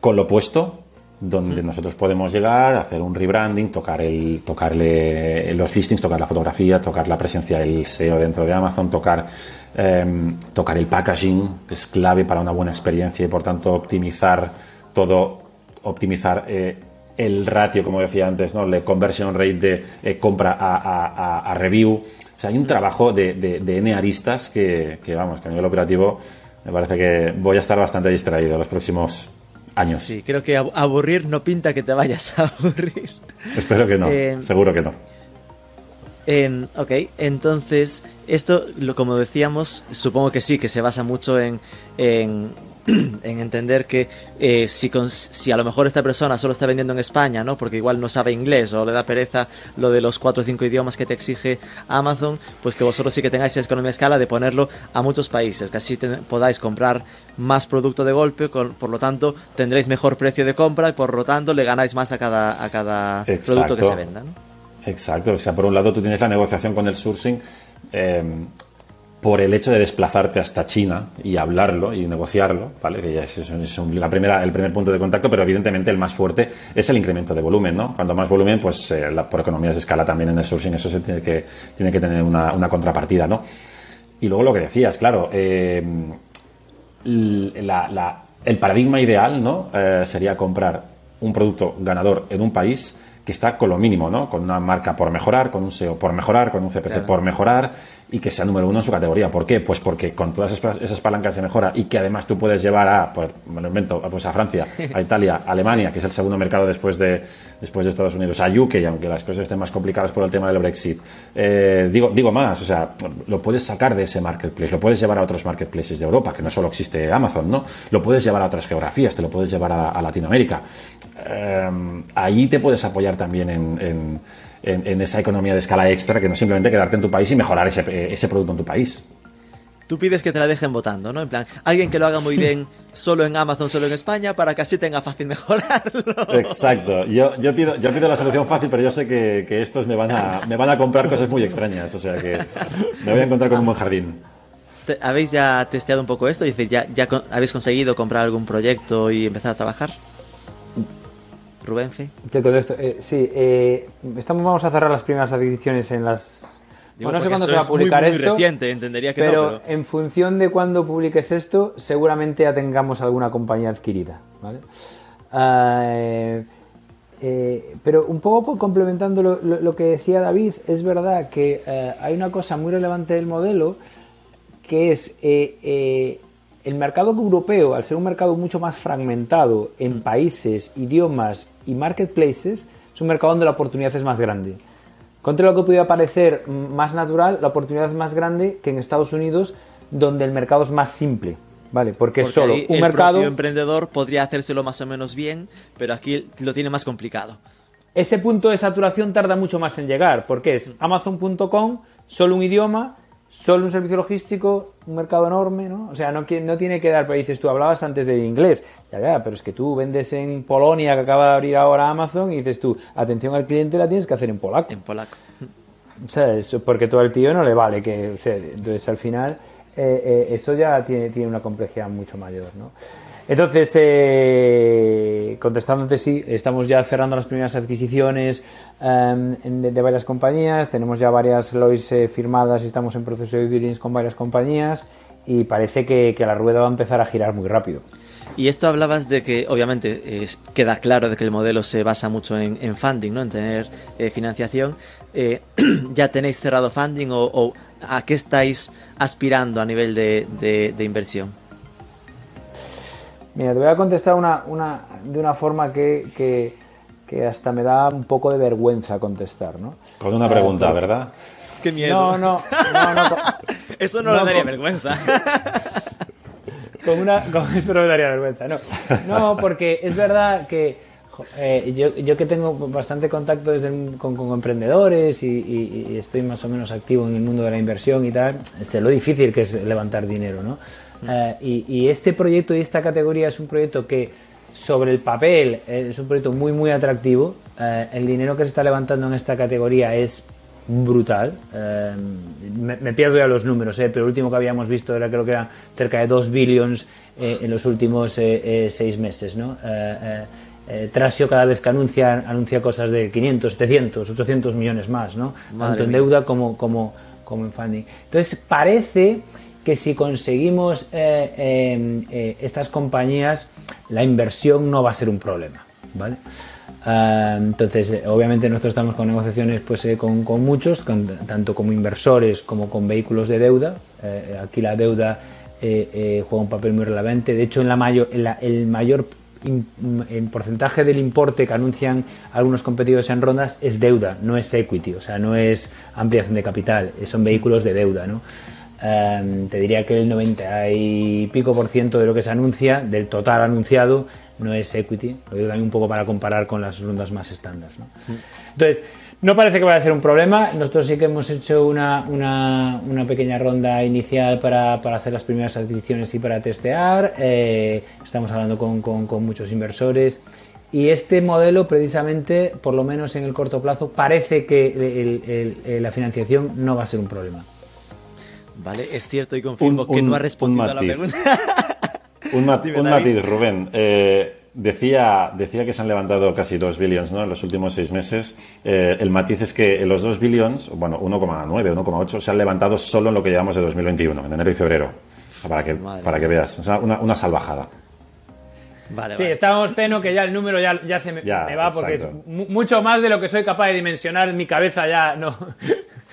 con lo puesto, donde nosotros podemos llegar, hacer un rebranding, tocar el, tocarle los listings, tocar la fotografía, tocar la presencia del SEO dentro de Amazon, tocar Em, tocar el packaging, que es clave para una buena experiencia y por tanto optimizar todo, optimizar eh, el ratio, como decía antes, ¿no? la conversion rate de eh, compra a, review. O sea, hay un trabajo de, de, N aristas que, vamos, que a nivel operativo me parece que voy a estar bastante distraído los próximos años. Sí, creo que aburrir no pinta que te vayas a aburrir. Espero que no, em, seguro que no. ok, entonces esto, lo, como decíamos, supongo que sí, que se basa mucho en, en, entender que eh, si, si a lo mejor esta persona solo está vendiendo en España, ¿no? Porque igual no sabe inglés o le da pereza lo de los cuatro o cinco idiomas que te exige Amazon, pues que vosotros sí que tengáis esa economía de escala de ponerlo a muchos países, que así podáis comprar más producto de golpe, por lo tanto tendréis mejor precio de compra y por lo tanto le ganáis más a cada, a cada producto que se venda, ¿no? Exacto, o sea, por un lado tú tienes la negociación con el sourcing eh, por el hecho de desplazarte hasta China y hablarlo y negociarlo, ¿vale? Que ya es, la primera, el primer punto de contacto, pero evidentemente el más fuerte es el incremento de volumen, ¿no? Cuando más volumen, pues eh, por economías de escala también en el sourcing eso se tiene que, tiene que tener una, contrapartida, ¿no? Y luego lo que decías, claro, eh, el paradigma ideal, ¿no? sería comprar un producto ganador en un país que está con lo mínimo, ¿no? Con una marca por mejorar, con un SEO por mejorar, con un CPC por mejorar y que sea número uno en su categoría. ¿Por qué? Pues porque con todas esas palancas de mejora y que además tú puedes llevar a, pues, me lo invento, pues a Francia, a Italia, a Alemania, que es el segundo mercado después de, después de Estados Unidos, a UK, aunque las cosas estén más complicadas por el tema del Brexit. Eh, digo, digo más, o sea, lo puedes sacar de ese marketplace, lo puedes llevar a otros marketplaces de Europa, que no solo existe Amazon, ¿no? Lo puedes llevar a otras geografías, te lo puedes llevar a, Latinoamérica. Eh, ahí te puedes apoyar también en en, esa economía de escala extra que no simplemente quedarte en tu país y mejorar ese, ese producto en tu país. Tú pides que te la dejen votando, ¿no? En plan, alguien que lo haga muy bien solo en Amazon, solo en España, para que así tenga fácil mejorarlo. Exacto. Yo, yo, pido, yo pido la solución fácil, pero yo sé que, que, estos me van, a, me van a comprar cosas muy extrañas. O sea que me voy a encontrar con un buen jardín. ¿Habéis ya testeado un poco esto? Dice, ¿ya, ¿ya habéis conseguido comprar algún proyecto y empezar a trabajar? Rubén Te contesto. Eh, sí, eh, estamos, vamos a cerrar las primeras adquisiciones en las... no sé cuándo se va a publicar muy, muy esto. Reciente, entendería que pero, no, pero en función de cuándo publiques esto, seguramente ya tengamos alguna compañía adquirida. ¿vale? Ah, eh, pero un poco complementando lo, que decía David, es verdad que hay una cosa muy relevante del modelo que es el mercado europeo, al ser un mercado mucho más fragmentado en mm. países, idiomas y marketplaces, es un mercado donde la oportunidad es más grande. Contra lo que pudiera parecer más natural, la oportunidad es más grande que en Estados Unidos, donde el mercado es más simple. ¿Vale? Porque, solo un el mercado. Emprendedor podría hacérselo más o menos bien, pero aquí lo tiene más complicado. Ese punto de saturación tarda mucho más en llegar, porque es Amazon.com, solo un idioma, solo un servicio logístico, un mercado enorme, ¿no? O sea, no, no tiene que dar, pero dices, tú hablabas antes de inglés, ya, ya, pero es que tú vendes en Polonia, que acaba de abrir ahora Amazon, y dices tú, atención al cliente la tienes que hacer en polaco. En polaco. O sea, eso porque todo el tío no le vale, que, o sea, entonces al final eh, eh, esto ya tiene, tiene una complejidad mucho mayor, ¿no? Entonces, eh, contestándote, sí, estamos ya cerrando las primeras adquisiciones em, de, varias compañías, tenemos ya varias LOIs eh, firmadas y estamos en proceso de due con varias compañías y parece que, la rueda va a empezar a girar muy rápido. Y esto hablabas de que, obviamente, queda claro de que el modelo se basa mucho en, funding, ¿no? En tener eh, financiación. ¿Ya tenéis cerrado funding o, a qué estáis aspirando a nivel de inversión? Mira, te voy a contestar una, una, de una forma que, que, hasta me da un poco de vergüenza contestar, ¿no? Con una pregunta, ¿verdad? Qué miedo. No, no, no, no Eso no, le daría vergüenza. Con una, con eso no me daría vergüenza, no. No, porque es verdad que eh, yo, yo, que tengo bastante contacto desde, con, con, emprendedores y, y, estoy más o menos activo en el mundo de la inversión y tal, sé lo difícil que es levantar dinero, ¿no? Eh, y, este proyecto y esta categoría es un proyecto que sobre el papel eh, es un proyecto muy muy atractivo. Eh, el dinero que se está levantando en esta categoría es brutal. Me, pierdo ya los números, pero el último que habíamos visto era creo que era cerca de 2 billions en los últimos seis meses. ¿no? Trasio cada vez que anuncia, anuncia cosas de 500, 700, 800 millones más, ¿no? tanto en deuda como, como, como en funding. Entonces parece que si conseguimos eh, em, eh, estas compañías, la inversión no va a ser un problema. ¿vale? Ah, entonces, eh, obviamente nosotros estamos con negociaciones pues, con, muchos, tanto como inversores como con vehículos de deuda. aquí la deuda juega un papel muy relevante. De hecho, en la el mayor porcentaje del importe que anuncian algunos competidores en rondas es deuda, no es equity, o sea, no es ampliación de capital, son vehículos de deuda. ¿no? Em, te diría que el 90 y pico por ciento de lo que se anuncia, del total anunciado, no es equity. Lo digo también un poco para comparar con las rondas más estándar. ¿no? Entonces, no parece que vaya a ser un problema. Nosotros sí que hemos hecho una, una, una pequeña ronda inicial para, para, hacer las primeras adquisiciones y para testear. Eh, estamos hablando con, con, con, muchos inversores. Y este modelo, precisamente, por lo menos en el corto plazo, parece que la financiación no va a ser un problema. Vale, es cierto y confirmo que no ha respondido a la pregunta. un, matiz, Rubén. Eh, decía, decía que se han levantado casi 2 billions ¿no? en los últimos seis meses. Eh, el matiz es que los 2 billions, bueno, 1,9, 1,8, se han levantado solo en lo que llevamos de 2021, en enero y febrero. Para que, para que veas. O sea, una, una salvajada. Vale, sí, estamos ceno que ya el número ya, ya se me, va porque es mucho más de lo que soy capaz de dimensionar en mi cabeza ya no,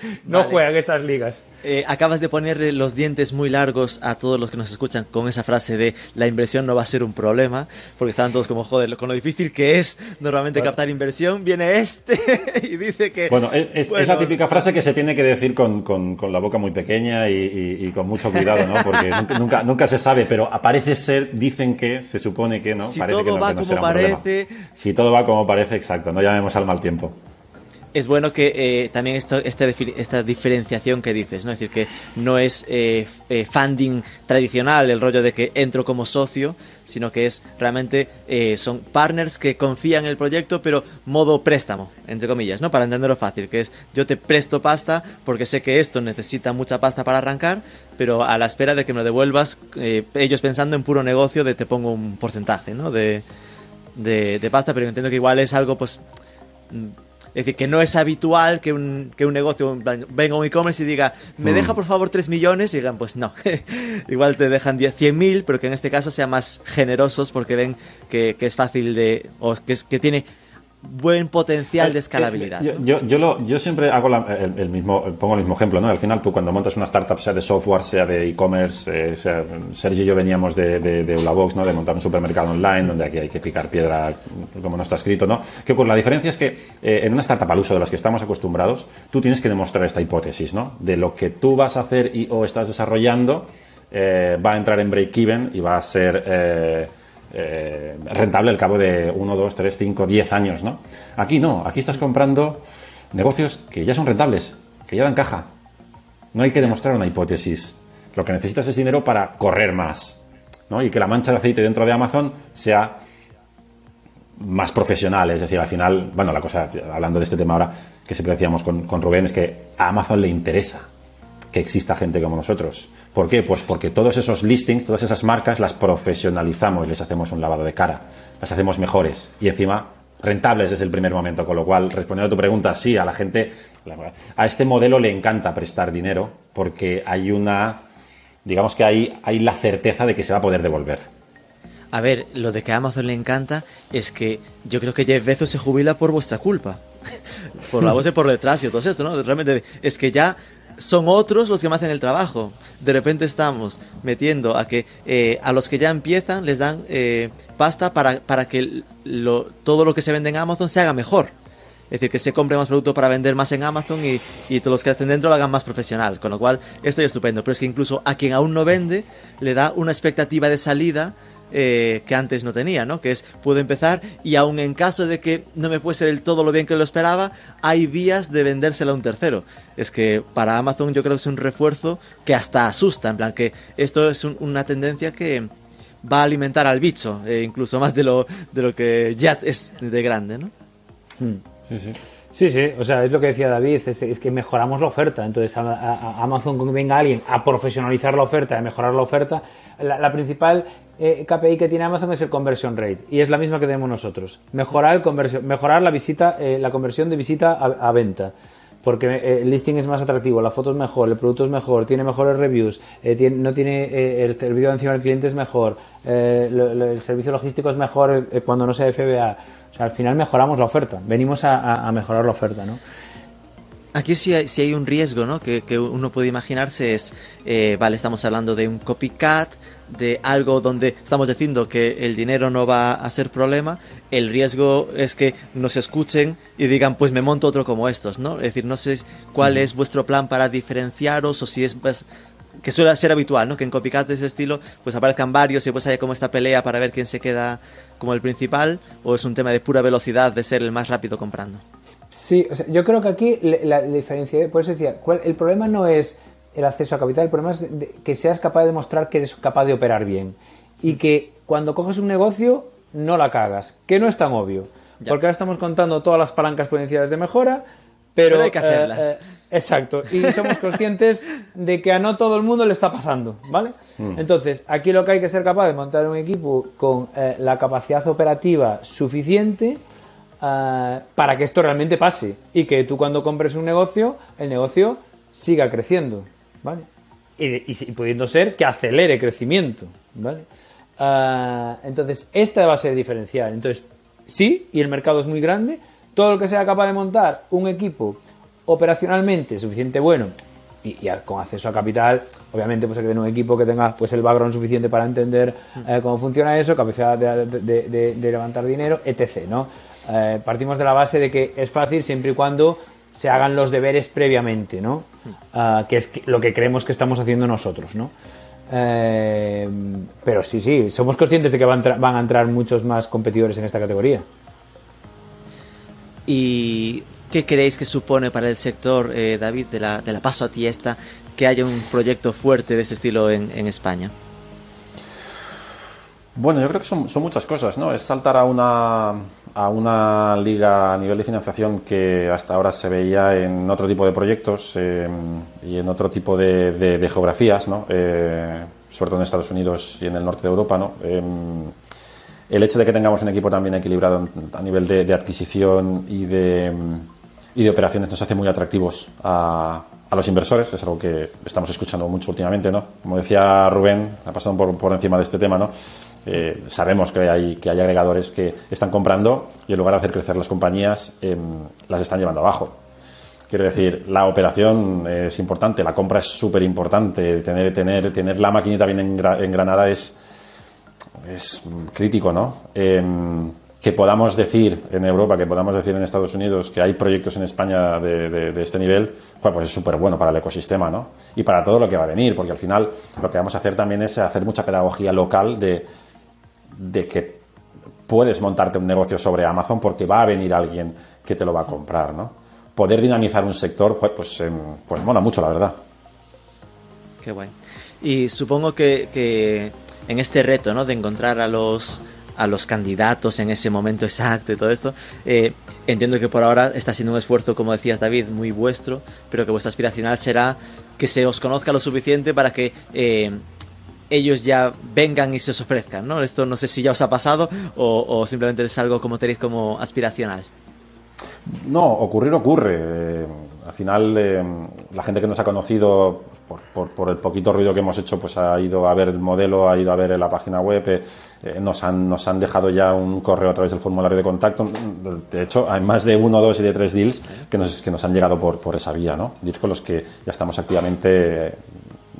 no juegan esas ligas. Eh, acabas de ponerle los dientes muy largos a todos los que nos escuchan con esa frase de la inversión no va a ser un problema, porque estaban todos como, joder, con lo difícil que es normalmente captar inversión, viene este y dice que... Bueno, es, la típica frase que se tiene que decir con, con, la boca muy pequeña y, con mucho cuidado, ¿no? Porque nunca, nunca, se sabe, pero aparece ser, dicen que, se supone que, ¿no? Si todo va como parece... Si todo va como parece, exacto, no llamemos al mal tiempo es bueno que eh, también esta, esta, diferenciación que dices, ¿no? Es decir, que no es eh, eh, funding tradicional, el rollo de que entro como socio, sino que es realmente son partners que confían en el proyecto, pero modo préstamo, entre comillas, ¿no? Para entenderlo fácil, que es yo te presto pasta porque sé que esto necesita mucha pasta para arrancar, pero a la espera de que me lo devuelvas, ellos pensando en puro negocio de te pongo un porcentaje, ¿no? De, de, de pasta, pero entiendo que igual es algo, pues es decir, que no es habitual que un, que un negocio venga a un e-commerce y diga, me deja mm. por favor 3 millones y digan, pues no, igual te dejan 100 mil, pero que en este caso sean más generosos porque ven que, es fácil de, o que, es, que tiene buen potencial de escalabilidad. Yo, yo, yo, siempre hago el, mismo, pongo el mismo ejemplo, ¿no? Al final tú cuando montas una startup, sea de software, sea de e-commerce, eh, sea, Sergio y yo veníamos de, de, de Ulabox, ¿no? De montar un supermercado online, donde aquí hay que picar piedra, como no está escrito, ¿no? Que pues la diferencia es que eh, en una startup al uso de las que estamos acostumbrados, tú tienes que demostrar esta hipótesis, ¿no? De lo que tú vas a hacer y, o estás desarrollando, eh, va a entrar en break-even y va a ser eh, rentable al cabo de 1, 2, 3, 5, 10 años, ¿no? Aquí no, aquí estás comprando negocios que ya son rentables, que ya dan caja. No hay que demostrar una hipótesis. Lo que necesitas es dinero para correr más, ¿no? Y que la mancha de aceite dentro de Amazon sea más profesional, es decir, al final, bueno, la cosa, hablando de este tema ahora, que siempre decíamos con, con Rubén, es que a Amazon le interesa que exista gente como nosotros. ¿Por qué? Pues porque todos esos listings, todas esas marcas las profesionalizamos, les hacemos un lavado de cara, las hacemos mejores y encima rentables desde el primer momento. Con lo cual, respondiendo a tu pregunta, sí, a la gente, a este modelo le encanta prestar dinero porque hay una, digamos que hay, hay la certeza de que se va a poder devolver. A ver, lo de que a Amazon le encanta es que yo creo que Jeff Bezos se jubila por vuestra culpa. por la voz de por detrás y todo esto, ¿no? Realmente es que ya son otros los que me hacen el trabajo. De repente estamos metiendo a que eh, a los que ya empiezan les dan eh, pasta para, para que todo lo que se vende en Amazon se haga mejor. Es decir, que se compre más producto para vender más en Amazon y, y todos los que hacen dentro lo hagan más profesional. Con lo cual, esto es estupendo. Pero es que incluso a quien aún no vende le da una expectativa de salida eh, que antes no tenía, ¿no? Que es, puedo empezar y aun en caso de que no me fuese del todo lo bien que lo esperaba, hay vías de vendérsela a un tercero. Es que para Amazon yo creo que es un refuerzo que hasta asusta, en plan que esto es una tendencia que va a alimentar al bicho, eh, incluso más de lo, de lo que ya es de grande, ¿no? Hmm. Sí, sí. Sí, sí, o sea, es lo que decía David, es, que mejoramos la oferta. Entonces, a, Amazon, cuando venga alguien a profesionalizar la oferta, a mejorar la oferta, la, principal eh, KPI que tiene Amazon es el conversion rate y es la misma que tenemos nosotros. Mejorar, el mejorar la visita, eh, la conversión de visita a, venta porque eh, el listing es más atractivo, la foto es mejor, el producto es mejor, tiene mejores reviews, no tiene el servicio de atención al cliente es mejor, el servicio logístico es mejor cuando no sea FBA al final mejoramos la oferta, venimos a, mejorar la oferta, ¿no? Aquí sí hay, hay un riesgo, ¿no? Que, uno puede imaginarse es, eh, vale, estamos hablando de un copycat, de algo donde estamos diciendo que el dinero no va a ser problema, el riesgo es que nos escuchen y digan, pues me monto otro como estos, ¿no? Es decir, no sé cuál es vuestro plan para diferenciaros o si es pues, que suele ser habitual, ¿no? Que en copycats de ese estilo pues aparezcan varios y pues haya como esta pelea para ver quién se queda como el principal o es un tema de pura velocidad de ser el más rápido comprando. Sí, yo creo que aquí la, diferencia, por eso decía, el problema no es el acceso a capital, el problema es que seas capaz de demostrar que eres capaz de operar bien y que cuando coges un negocio no la cagas, que no es tan obvio. Porque ahora estamos contando todas las palancas potenciales de mejora, pero, hay que hacerlas. Eh, eh, exacto. Y somos conscientes de que a no todo el mundo le está pasando, ¿vale? Mm. Entonces, aquí lo que hay que ser capaz de montar un equipo con eh, la capacidad operativa suficiente para que esto realmente pase y que tú cuando compres un negocio, el negocio siga creciendo, ¿vale? Y, y pudiendo ser que acelere crecimiento, ¿vale? entonces, esta va a ser diferencial. Entonces, sí, y el mercado es muy grande, todo el que sea capaz de montar un equipo operacionalmente suficiente bueno y, con acceso a capital, obviamente pues hay que tener un equipo que tenga pues el background suficiente para entender eh, cómo funciona eso, capacidad de, levantar dinero, etc. ¿no? Eh, partimos de la base de que es fácil siempre y cuando se hagan los deberes previamente, ¿no? Ah, que es lo que creemos que estamos haciendo nosotros, ¿no? Eh, pero sí, sí, somos conscientes de que van, van a entrar muchos más competidores en esta categoría. ¿Y qué creéis que supone para el sector, eh, David, de la, de la paso a tiesta, que haya un proyecto fuerte de este estilo en, España? Bueno, yo creo que son, muchas cosas, ¿no? Es saltar a una, a una liga a nivel de financiación que hasta ahora se veía en otro tipo de proyectos eh, y en otro tipo de, geografías, ¿no? Eh, sobre todo en Estados Unidos y en el norte de Europa, ¿no? el hecho de que tengamos un equipo también equilibrado a nivel de, adquisición y de, y de operaciones nos hace muy atractivos a, a, los inversores, es algo que estamos escuchando mucho últimamente, ¿no? Como decía Rubén, ha pasado por, por encima de este tema, ¿no? Eh, sabemos que hay, que hay agregadores que están comprando y en lugar de hacer crecer las compañías, em, las están llevando abajo. Quiero decir, la operación es importante, la compra es súper importante, tener, tener, tener la maquinita bien engranada es, es crítico, ¿no? Em, que podamos decir en Europa, que podamos decir en Estados Unidos que hay proyectos en España de, este nivel, pues es súper bueno para el ecosistema, ¿no? Y para todo lo que va a venir, porque al final lo que vamos a hacer también es hacer mucha pedagogía local de, de que puedes montarte un negocio sobre Amazon porque va a venir alguien que te lo va a comprar, ¿no? Poder dinamizar un sector, pues, em, pues mola mucho, la verdad. Qué guay. Y supongo que, que en este reto, ¿no? De encontrar a los a los candidatos en ese momento exacto y todo esto. Eh, entiendo que por ahora está siendo un esfuerzo, como decías David, muy vuestro, pero que vuestra aspiracional será que se os conozca lo suficiente para que eh, ellos ya vengan y se os ofrezcan, ¿no? Esto no sé si ya os ha pasado o, simplemente es algo como tenéis como aspiracional. No, ocurrir ocurre. Eh, al final, la gente que nos ha conocido por, el poquito ruido que hemos hecho, pues ha ido a ver el modelo, ha ido a ver la página web, eh, eh, nos, han, nos han dejado ya un correo a través del formulario de contacto. De hecho, hay más de uno, dos y de tres deals que nos, que nos han llegado por, por esa vía, ¿no? Deals con los que ya estamos activamente,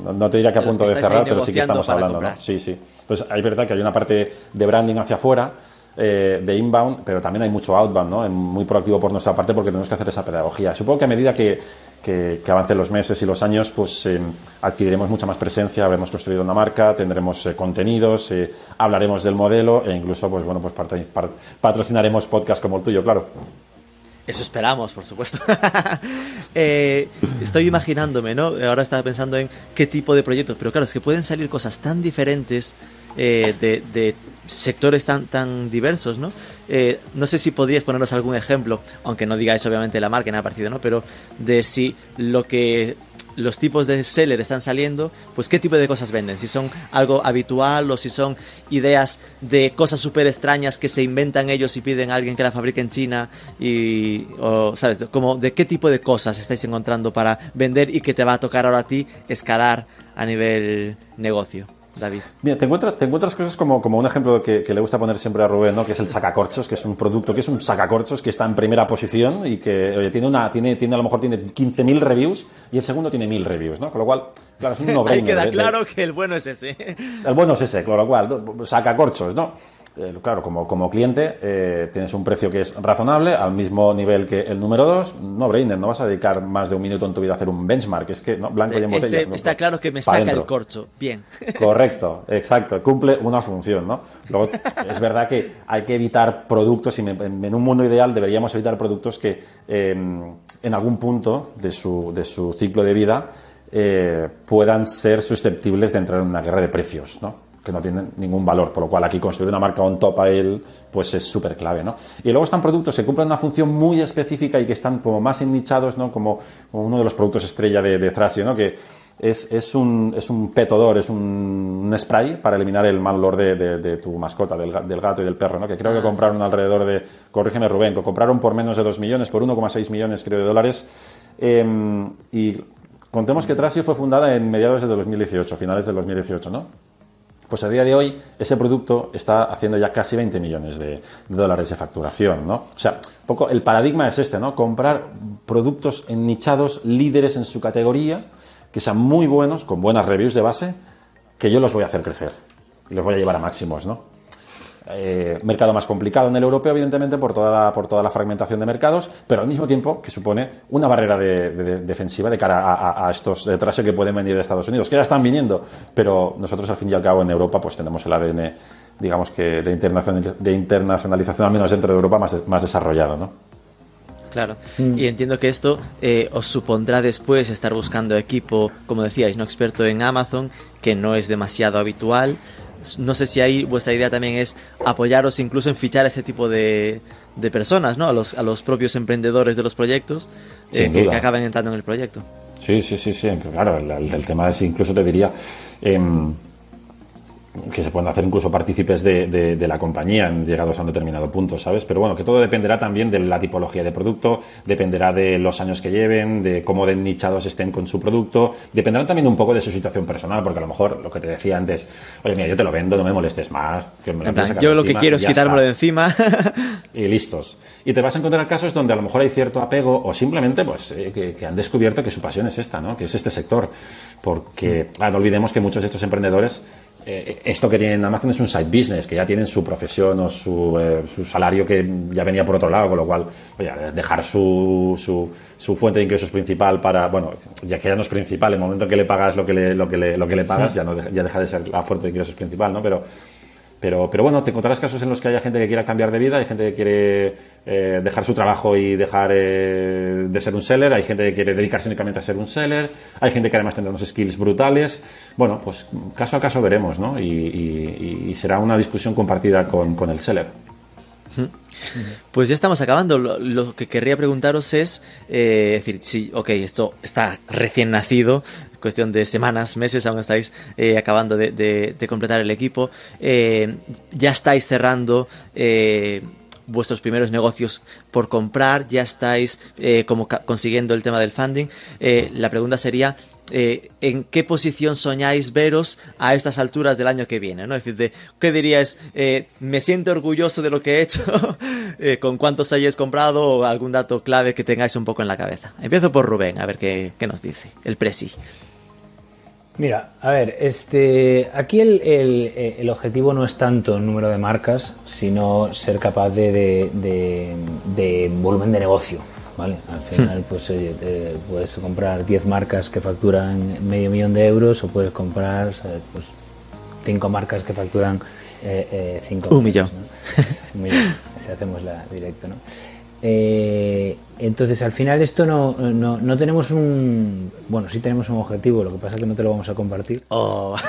no, te diría que a punto de cerrar, pero sí que estamos hablando, ¿no? Sí, sí. Entonces, hay verdad que hay una parte de branding hacia afuera, eh, de inbound, pero también hay mucho outbound, ¿no? Muy proactivo por nuestra parte porque tenemos que hacer esa pedagogía. Supongo que a medida que, que, avancen los meses y los años, pues eh, adquiriremos mucha más presencia, habremos construido una marca, tendremos eh, contenidos, eh, hablaremos del modelo e incluso, pues bueno, pues patrocinaremos podcasts como el tuyo, claro. Eso esperamos, por supuesto. estoy imaginándome, ¿no? Ahora estaba pensando en qué tipo de proyectos, pero claro, es que pueden salir cosas tan diferentes de, de sectores tan, tan diversos, ¿no? Eh, no sé si podrías ponernos algún ejemplo, aunque no digáis obviamente la marca, nada parecido, ¿no? Pero de si lo que los tipos de seller están saliendo, pues qué tipo de cosas venden, si son algo habitual o si son ideas de cosas súper extrañas que se inventan ellos y piden a alguien que la fabrique en China y, o, ¿sabes? Como de qué tipo de cosas estáis encontrando para vender y que te va a tocar ahora a ti escalar a nivel negocio. David. Mira, te encuentras, te encuentras cosas como, como un ejemplo que, le gusta poner siempre a Rubén, ¿no? que es el sacacorchos, que es un producto que es un sacacorchos que está en primera posición y que tiene, una, tiene, tiene a lo mejor tiene 15.000 reviews y el segundo tiene 1.000 reviews, ¿no? Con lo cual, claro, es un no Ahí queda claro que el bueno es ese. El bueno es ese, con lo cual, sacacorchos, ¿no? Eh, claro, como, como cliente eh, tienes un precio que es razonable, al mismo nivel que el número 2, no brainer, no vas a dedicar más de un minuto en tu vida a hacer un benchmark, es que no, blanco y en botella. Este está claro que me saca el corcho, bien. Correcto, exacto, cumple una función, ¿no? Luego, es verdad que hay que evitar productos, y en un mundo ideal deberíamos evitar productos que em, en algún punto de su, de su ciclo de vida eh, puedan ser susceptibles de entrar en una guerra de precios, ¿no? Que no tienen ningún valor, por lo cual aquí construir una marca on top a él, pues es súper clave, ¿no? Y luego están productos que cumplen una función muy específica y que están como más ennichados, ¿no? Como, uno de los productos estrella de, de Thrasio, ¿no? Que es, es, un, es un petodor, es un, spray para eliminar el mal olor de, tu mascota, del, gato y del perro, ¿no? Que creo que compraron alrededor de, corrígeme Rubén, que compraron por menos de 2 millones, por 1,6 millones creo de dólares, em, y contemos que Thrasio fue fundada en mediados de 2018, finales de 2018, ¿no? Pues a día de hoy ese producto está haciendo ya casi 20 millones de, dólares de facturación, ¿no? O sea, poco el paradigma es este, ¿no? Comprar productos nichados, líderes en su categoría, que sean muy buenos, con buenas reviews de base, que yo los voy a hacer crecer y los voy a llevar a máximos, ¿no? Eh, mercado más complicado en el europeo, evidentemente, por toda, la, por toda la fragmentación de mercados, pero al mismo tiempo que supone una barrera de, defensiva de cara a, estos detrás que pueden venir de Estados Unidos, que ya están viniendo, pero nosotros al fin y al cabo en Europa pues tenemos el ADN, digamos que de, internacionalización, al menos dentro de Europa, más, más desarrollado, ¿no? Claro, mm. y entiendo que esto eh, os supondrá después estar buscando equipo, como decíais, no experto en Amazon, que no es demasiado habitual, no sé si ahí vuestra idea también es apoyaros incluso en fichar a ese tipo de, de personas, ¿no? A los, a los propios emprendedores de los proyectos eh, que, acaban entrando en el proyecto. Sí, sí, sí, sí. Claro, el, tema es, incluso te diría, em, que se pueden hacer incluso partícipes de, de, la compañía llegados a un determinado punto, ¿sabes? Pero bueno, que todo dependerá también de la tipología de producto, dependerá de los años que lleven, de cómo de nichados estén con su producto, dependerá también un poco de su situación personal, porque a lo mejor lo que te decía antes, oye, mira, yo te lo vendo, no me molestes más. Que me yo lo que quiero es quitármelo de encima. y listos. Y te vas a encontrar casos donde a lo mejor hay cierto apego o simplemente pues eh, que, han descubierto que su pasión es esta, ¿no? Que es este sector. Porque ah, no olvidemos que muchos de estos emprendedores eh, esto que tienen Amazon es un side business, que ya tienen su profesión o su, eh, su, salario que ya venía por otro lado, con lo cual, oye, dejar su, su, su, fuente de ingresos principal para, bueno, ya que ya no es principal, en el momento que le pagas lo que le, lo que le, lo que le pagas, ya, no, ya deja de ser la fuente de ingresos principal, ¿no? Pero pero, pero bueno, te encontrarás casos en los que haya gente que quiera cambiar de vida, hay gente que quiere eh, dejar su trabajo y dejar eh, de ser un seller, hay gente que quiere dedicarse únicamente a ser un seller, hay gente que además tendrá unos skills brutales. Bueno, pues caso a caso veremos, ¿no? Y, será una discusión compartida con, con el seller. Pues ya estamos acabando. Lo, que querría preguntaros es, eh, decir, si, ok, esto está recién nacido, cuestión de semanas, meses, aún estáis eh, acabando de, completar el equipo, eh, ya estáis cerrando vuestros primeros negocios por comprar, ya estáis como consiguiendo el tema del funding. la pregunta sería, eh, en qué posición soñáis veros a estas alturas del año que viene, ¿no? Es decir, de, ¿qué diríais? Eh, me siento orgulloso de lo que he hecho, eh, con cuántos hayáis comprado o algún dato clave que tengáis un poco en la cabeza. Empiezo por Rubén, a ver qué, nos dice, el presi. Mira, a ver, este, aquí el, objetivo no es tanto el número de marcas, sino ser capaz de, de volumen de negocio. ¿Vale? Al final, pues puedes comprar 10 marcas que facturan medio millón de euros o puedes comprar, Pues 5 marcas que facturan 5 eh, eh Un millón. Un millón, si hacemos la directo, ¿no? Eh, entonces, al final esto no, no, no, tenemos un... Bueno, sí tenemos un objetivo, lo que pasa es que no te lo vamos a compartir. Oh.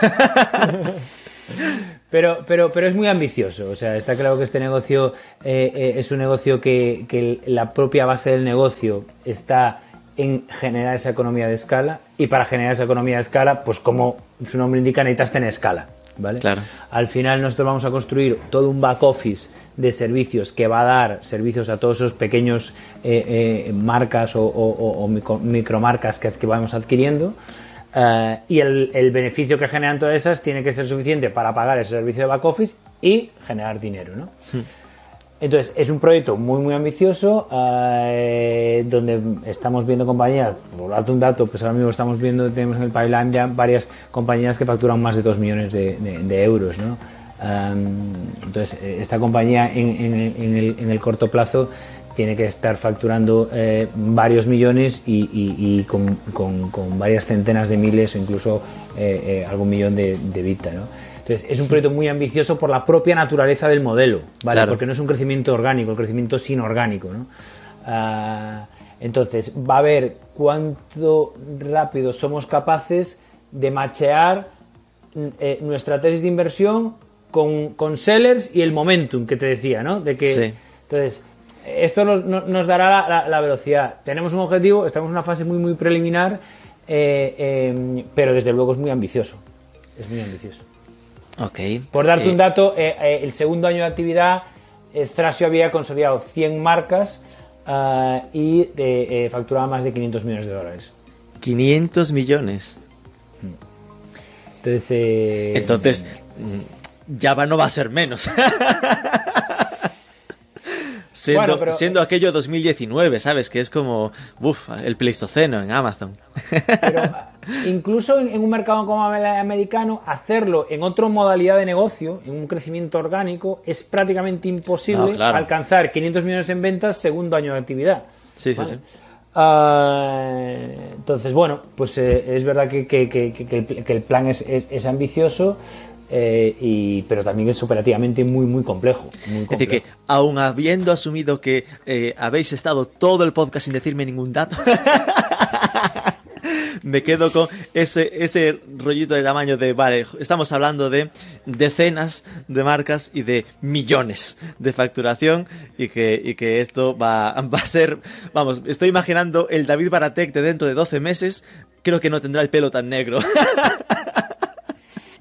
Pero, pero, pero es muy ambicioso. O sea, está claro que este negocio eh, eh, es un negocio que, que, la propia base del negocio está en generar esa economía de escala. Y para generar esa economía de escala, pues como su nombre indica, necesitas tener escala. ¿vale? Claro. Al final nosotros vamos a construir todo un back office de servicios que va a dar servicios a todos esos pequeños eh, marcas o, o, micromarcas que, que vamos adquiriendo. Eh, y el, beneficio que generan todas esas tiene que ser suficiente para pagar ese servicio de back office y generar dinero, ¿no? Hmm. Entonces, es un proyecto muy, muy ambicioso, eh, donde estamos viendo compañías, por darte un dato, pues ahora mismo estamos viendo, tenemos en el pipeline ya varias compañías que facturan más de 2 millones de, euros, ¿no? Em, entonces, esta compañía en, el, en el corto plazo tiene que estar facturando eh, varios millones y, con, varias centenas de miles o incluso eh, eh, algún millón de, de Vita, ¿no? Entonces, es un proyecto muy ambicioso por la propia naturaleza del modelo, ¿vale? Porque no es un crecimiento orgánico, el crecimiento es inorgánico, ¿no? Ah, entonces, va a ver cuánto rápido somos capaces de machear nuestra tesis de inversión con, con, sellers y el momentum que te decía, ¿no? De que, Entonces, esto nos dará la, velocidad. Tenemos un objetivo, estamos en una fase muy, muy preliminar, eh, eh, pero desde luego es muy ambicioso. Es muy ambicioso. Ok. Por darte un eh, dato, el segundo año de actividad, Thrasio había consolidado 100 marcas y facturaba más de 500 millones de dólares. 500 millones. Entonces, Entonces, mm, Java no va a ser menos. Siendo, aquello 2019, ¿sabes? Que es como, uff, el Pleistoceno en Amazon. Pero incluso en, un mercado como el americano, hacerlo en otra modalidad de negocio, en un crecimiento orgánico, es prácticamente imposible alcanzar 500 millones en ventas segundo año de actividad. Sí, sí, sí. Ah, entonces, bueno, pues eh, es verdad que, el, plan es ambicioso, eh, y, pero también es operativamente muy, muy complejo, Es decir, que aún habiendo asumido que eh, habéis estado todo el podcast sin decirme ningún dato, me quedo con ese, ese rollito de tamaño de, vale, estamos hablando de decenas de marcas y de millones de facturación y que, y que esto va, va a ser, vamos, estoy imaginando el David Baratec de dentro de 12 meses, creo que no tendrá el pelo tan negro.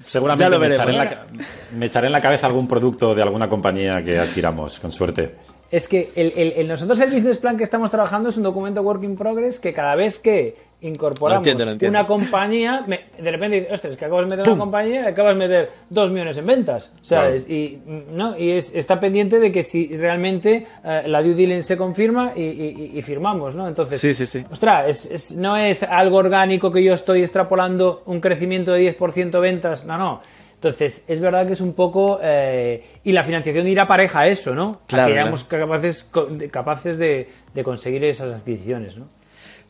Seguramente lo me, echaré veremos. en la, me echaré en la cabeza algún producto de alguna compañía que adquiramos, con suerte. Es que el, el- el- nosotros el business plan que estamos trabajando es un documento work in progress que cada vez que incorporamos Lo entiendo, lo entiendo. una compañía, me- de repente dices, ostras, que acabas de meter una compañía y acabas de meter dos millones en ventas. ¿sabes? Y, ¿no? y es- está pendiente de que si realmente eh, la due diligence se confirma y, y- y firmamos, ¿no? Entonces, Sí, sí, sí. ostras, es- es- no es algo orgánico que yo estoy extrapolando un crecimiento de 10% ventas, no, no. Entonces, es verdad que es un poco... eh, y la financiación irá pareja a eso, ¿no? Claro, a que claro. seamos capaces, capaces de, de conseguir esas adquisiciones, ¿no?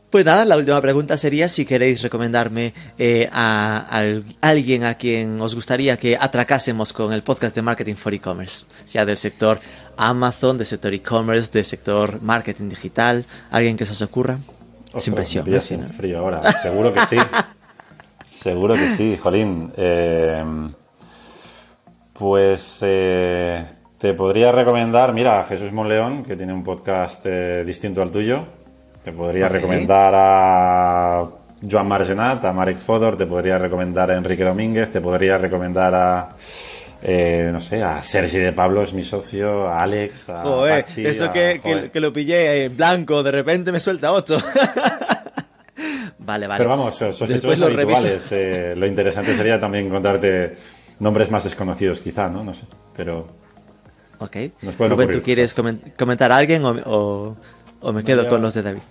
Pues nada, la última pregunta sería si queréis recomendarme eh, a, al- alguien a quien os gustaría que atracásemos con el podcast de Marketing for E-Commerce, sea del sector Amazon, del sector e-commerce, del sector marketing digital, alguien que se os ocurra. Ostras, Sin presión, me frío ahora. Seguro que sí. Seguro que sí, Jolín. Eh, pues eh, te podría recomendar, mira, a Jesús Monleón, que tiene un podcast distinto al tuyo. Te podría recomendar a Joan Margenat, a Marek Fodor, te podría recomendar a Enrique Domínguez, te podría recomendar a, eh, no sé, a Sergi de Pablo, es mi socio, a Alex, a Joder, Pachi, eso a- que, que- joder. que lo pillé en blanco, de repente me suelta 8. vale, vale. Pero vamos, lo reviso. habituales. eh, lo interesante sería también encontrarte nombres más desconocidos, quizá, ¿no? No sé. Pero Ok. Nos pueden Rubén, ocurrir ¿tú quieres comen- comentar a alguien o, o- o me quedo con los de David?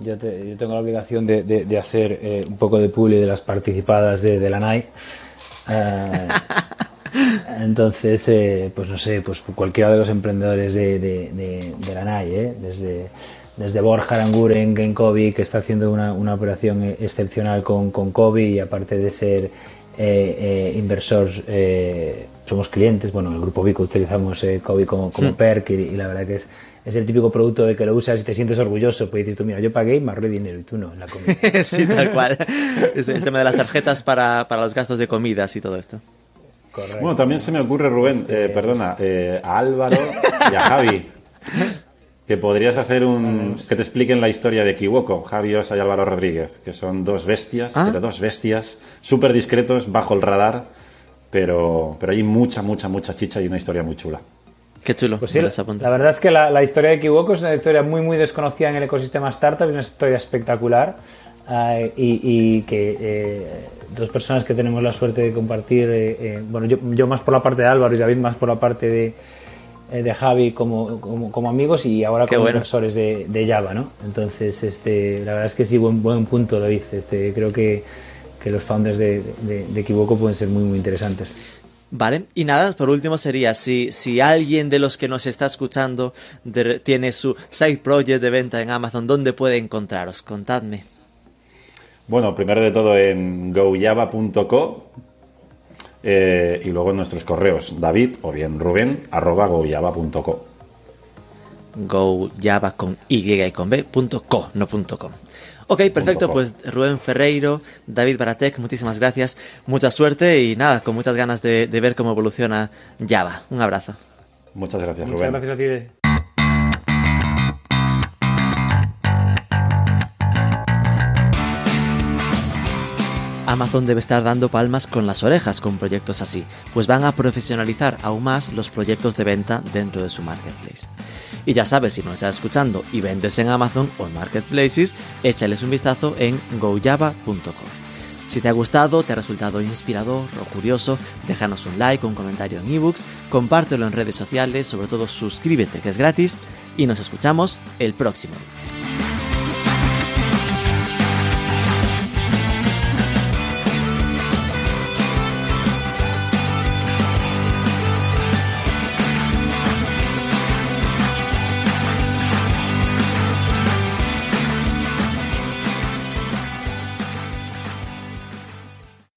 Yo, te- yo tengo la obligación de, de- de hacer eh, un poco de publi de las participadas de, de la NAI. Eh, entonces, eh, pues no sé, pues cualquiera de los emprendedores de, de- la NAI, ¿eh? desde, desde Borja Aranguren en COVID, que está haciendo una, una operación eh, excepcional con, con COVID y aparte de ser eh, eh, inversor, eh, somos clientes. Bueno, en el grupo Vico utilizamos eh, COVID como, como perk y, y la verdad que es, es el típico producto de que lo usas y te sientes orgulloso. Pues dices tú, mira, yo pagué y me ahorré dinero y tú no en la comida. sí, tal cual. Es el tema de las tarjetas para, para los gastos de comidas y todo esto. Correcto. bueno, también se me ocurre, Rubén, eh, perdona, eh, a Álvaro y a Javi. Que podrías hacer un. que te expliquen la historia de Equivoco, Javi Osa y Álvaro Rodríguez, que son dos bestias, Ah. pero dos bestias, súper discretos, bajo el radar, pero, pero hay mucha, mucha, mucha chicha y una historia muy chula. Qué chulo. Pues sí, la, verdad es que la, la historia de Equivoco es una historia muy muy desconocida en el ecosistema startup, es una historia espectacular eh, y, y que eh, dos personas que tenemos la suerte de compartir, eh, eh, bueno, yo, yo más por la parte de Álvaro y David más por la parte de, de Javi como, como, como amigos y ahora Qué como bueno. inversores de, de Java, ¿no? Entonces, este, la verdad es que sí, buen, buen punto, David. Este, creo que, que los founders de, de, de Equivoco pueden ser muy muy interesantes. Vale, y nada, por último sería, si, si alguien de los que nos está escuchando de- tiene su side project de venta en Amazon, ¿dónde puede encontraros? Contadme. Bueno, primero de todo en goyava.co eh, y luego en nuestros correos, David o bien Rubén, arroba goyava.co. Go Java con Y y con B, punto co, no punto com. Ok, perfecto, pues Rubén Ferreiro, David Baratek, muchísimas gracias, mucha suerte y nada, con muchas ganas de, de ver cómo evoluciona Java. Un abrazo. Muchas gracias, Muchas Rubén. gracias a ti. de- Amazon debe estar dando palmas con las orejas con proyectos así, pues van a profesionalizar aún más los proyectos de venta dentro de su marketplace. Y ya sabes, si nos estás escuchando y vendes en Amazon o en marketplaces, échales un vistazo en gojava.com. Si te ha gustado, te ha resultado inspirador o curioso, déjanos un like un comentario en ebooks, compártelo en redes sociales, sobre todo suscríbete que es gratis y nos escuchamos el próximo lunes.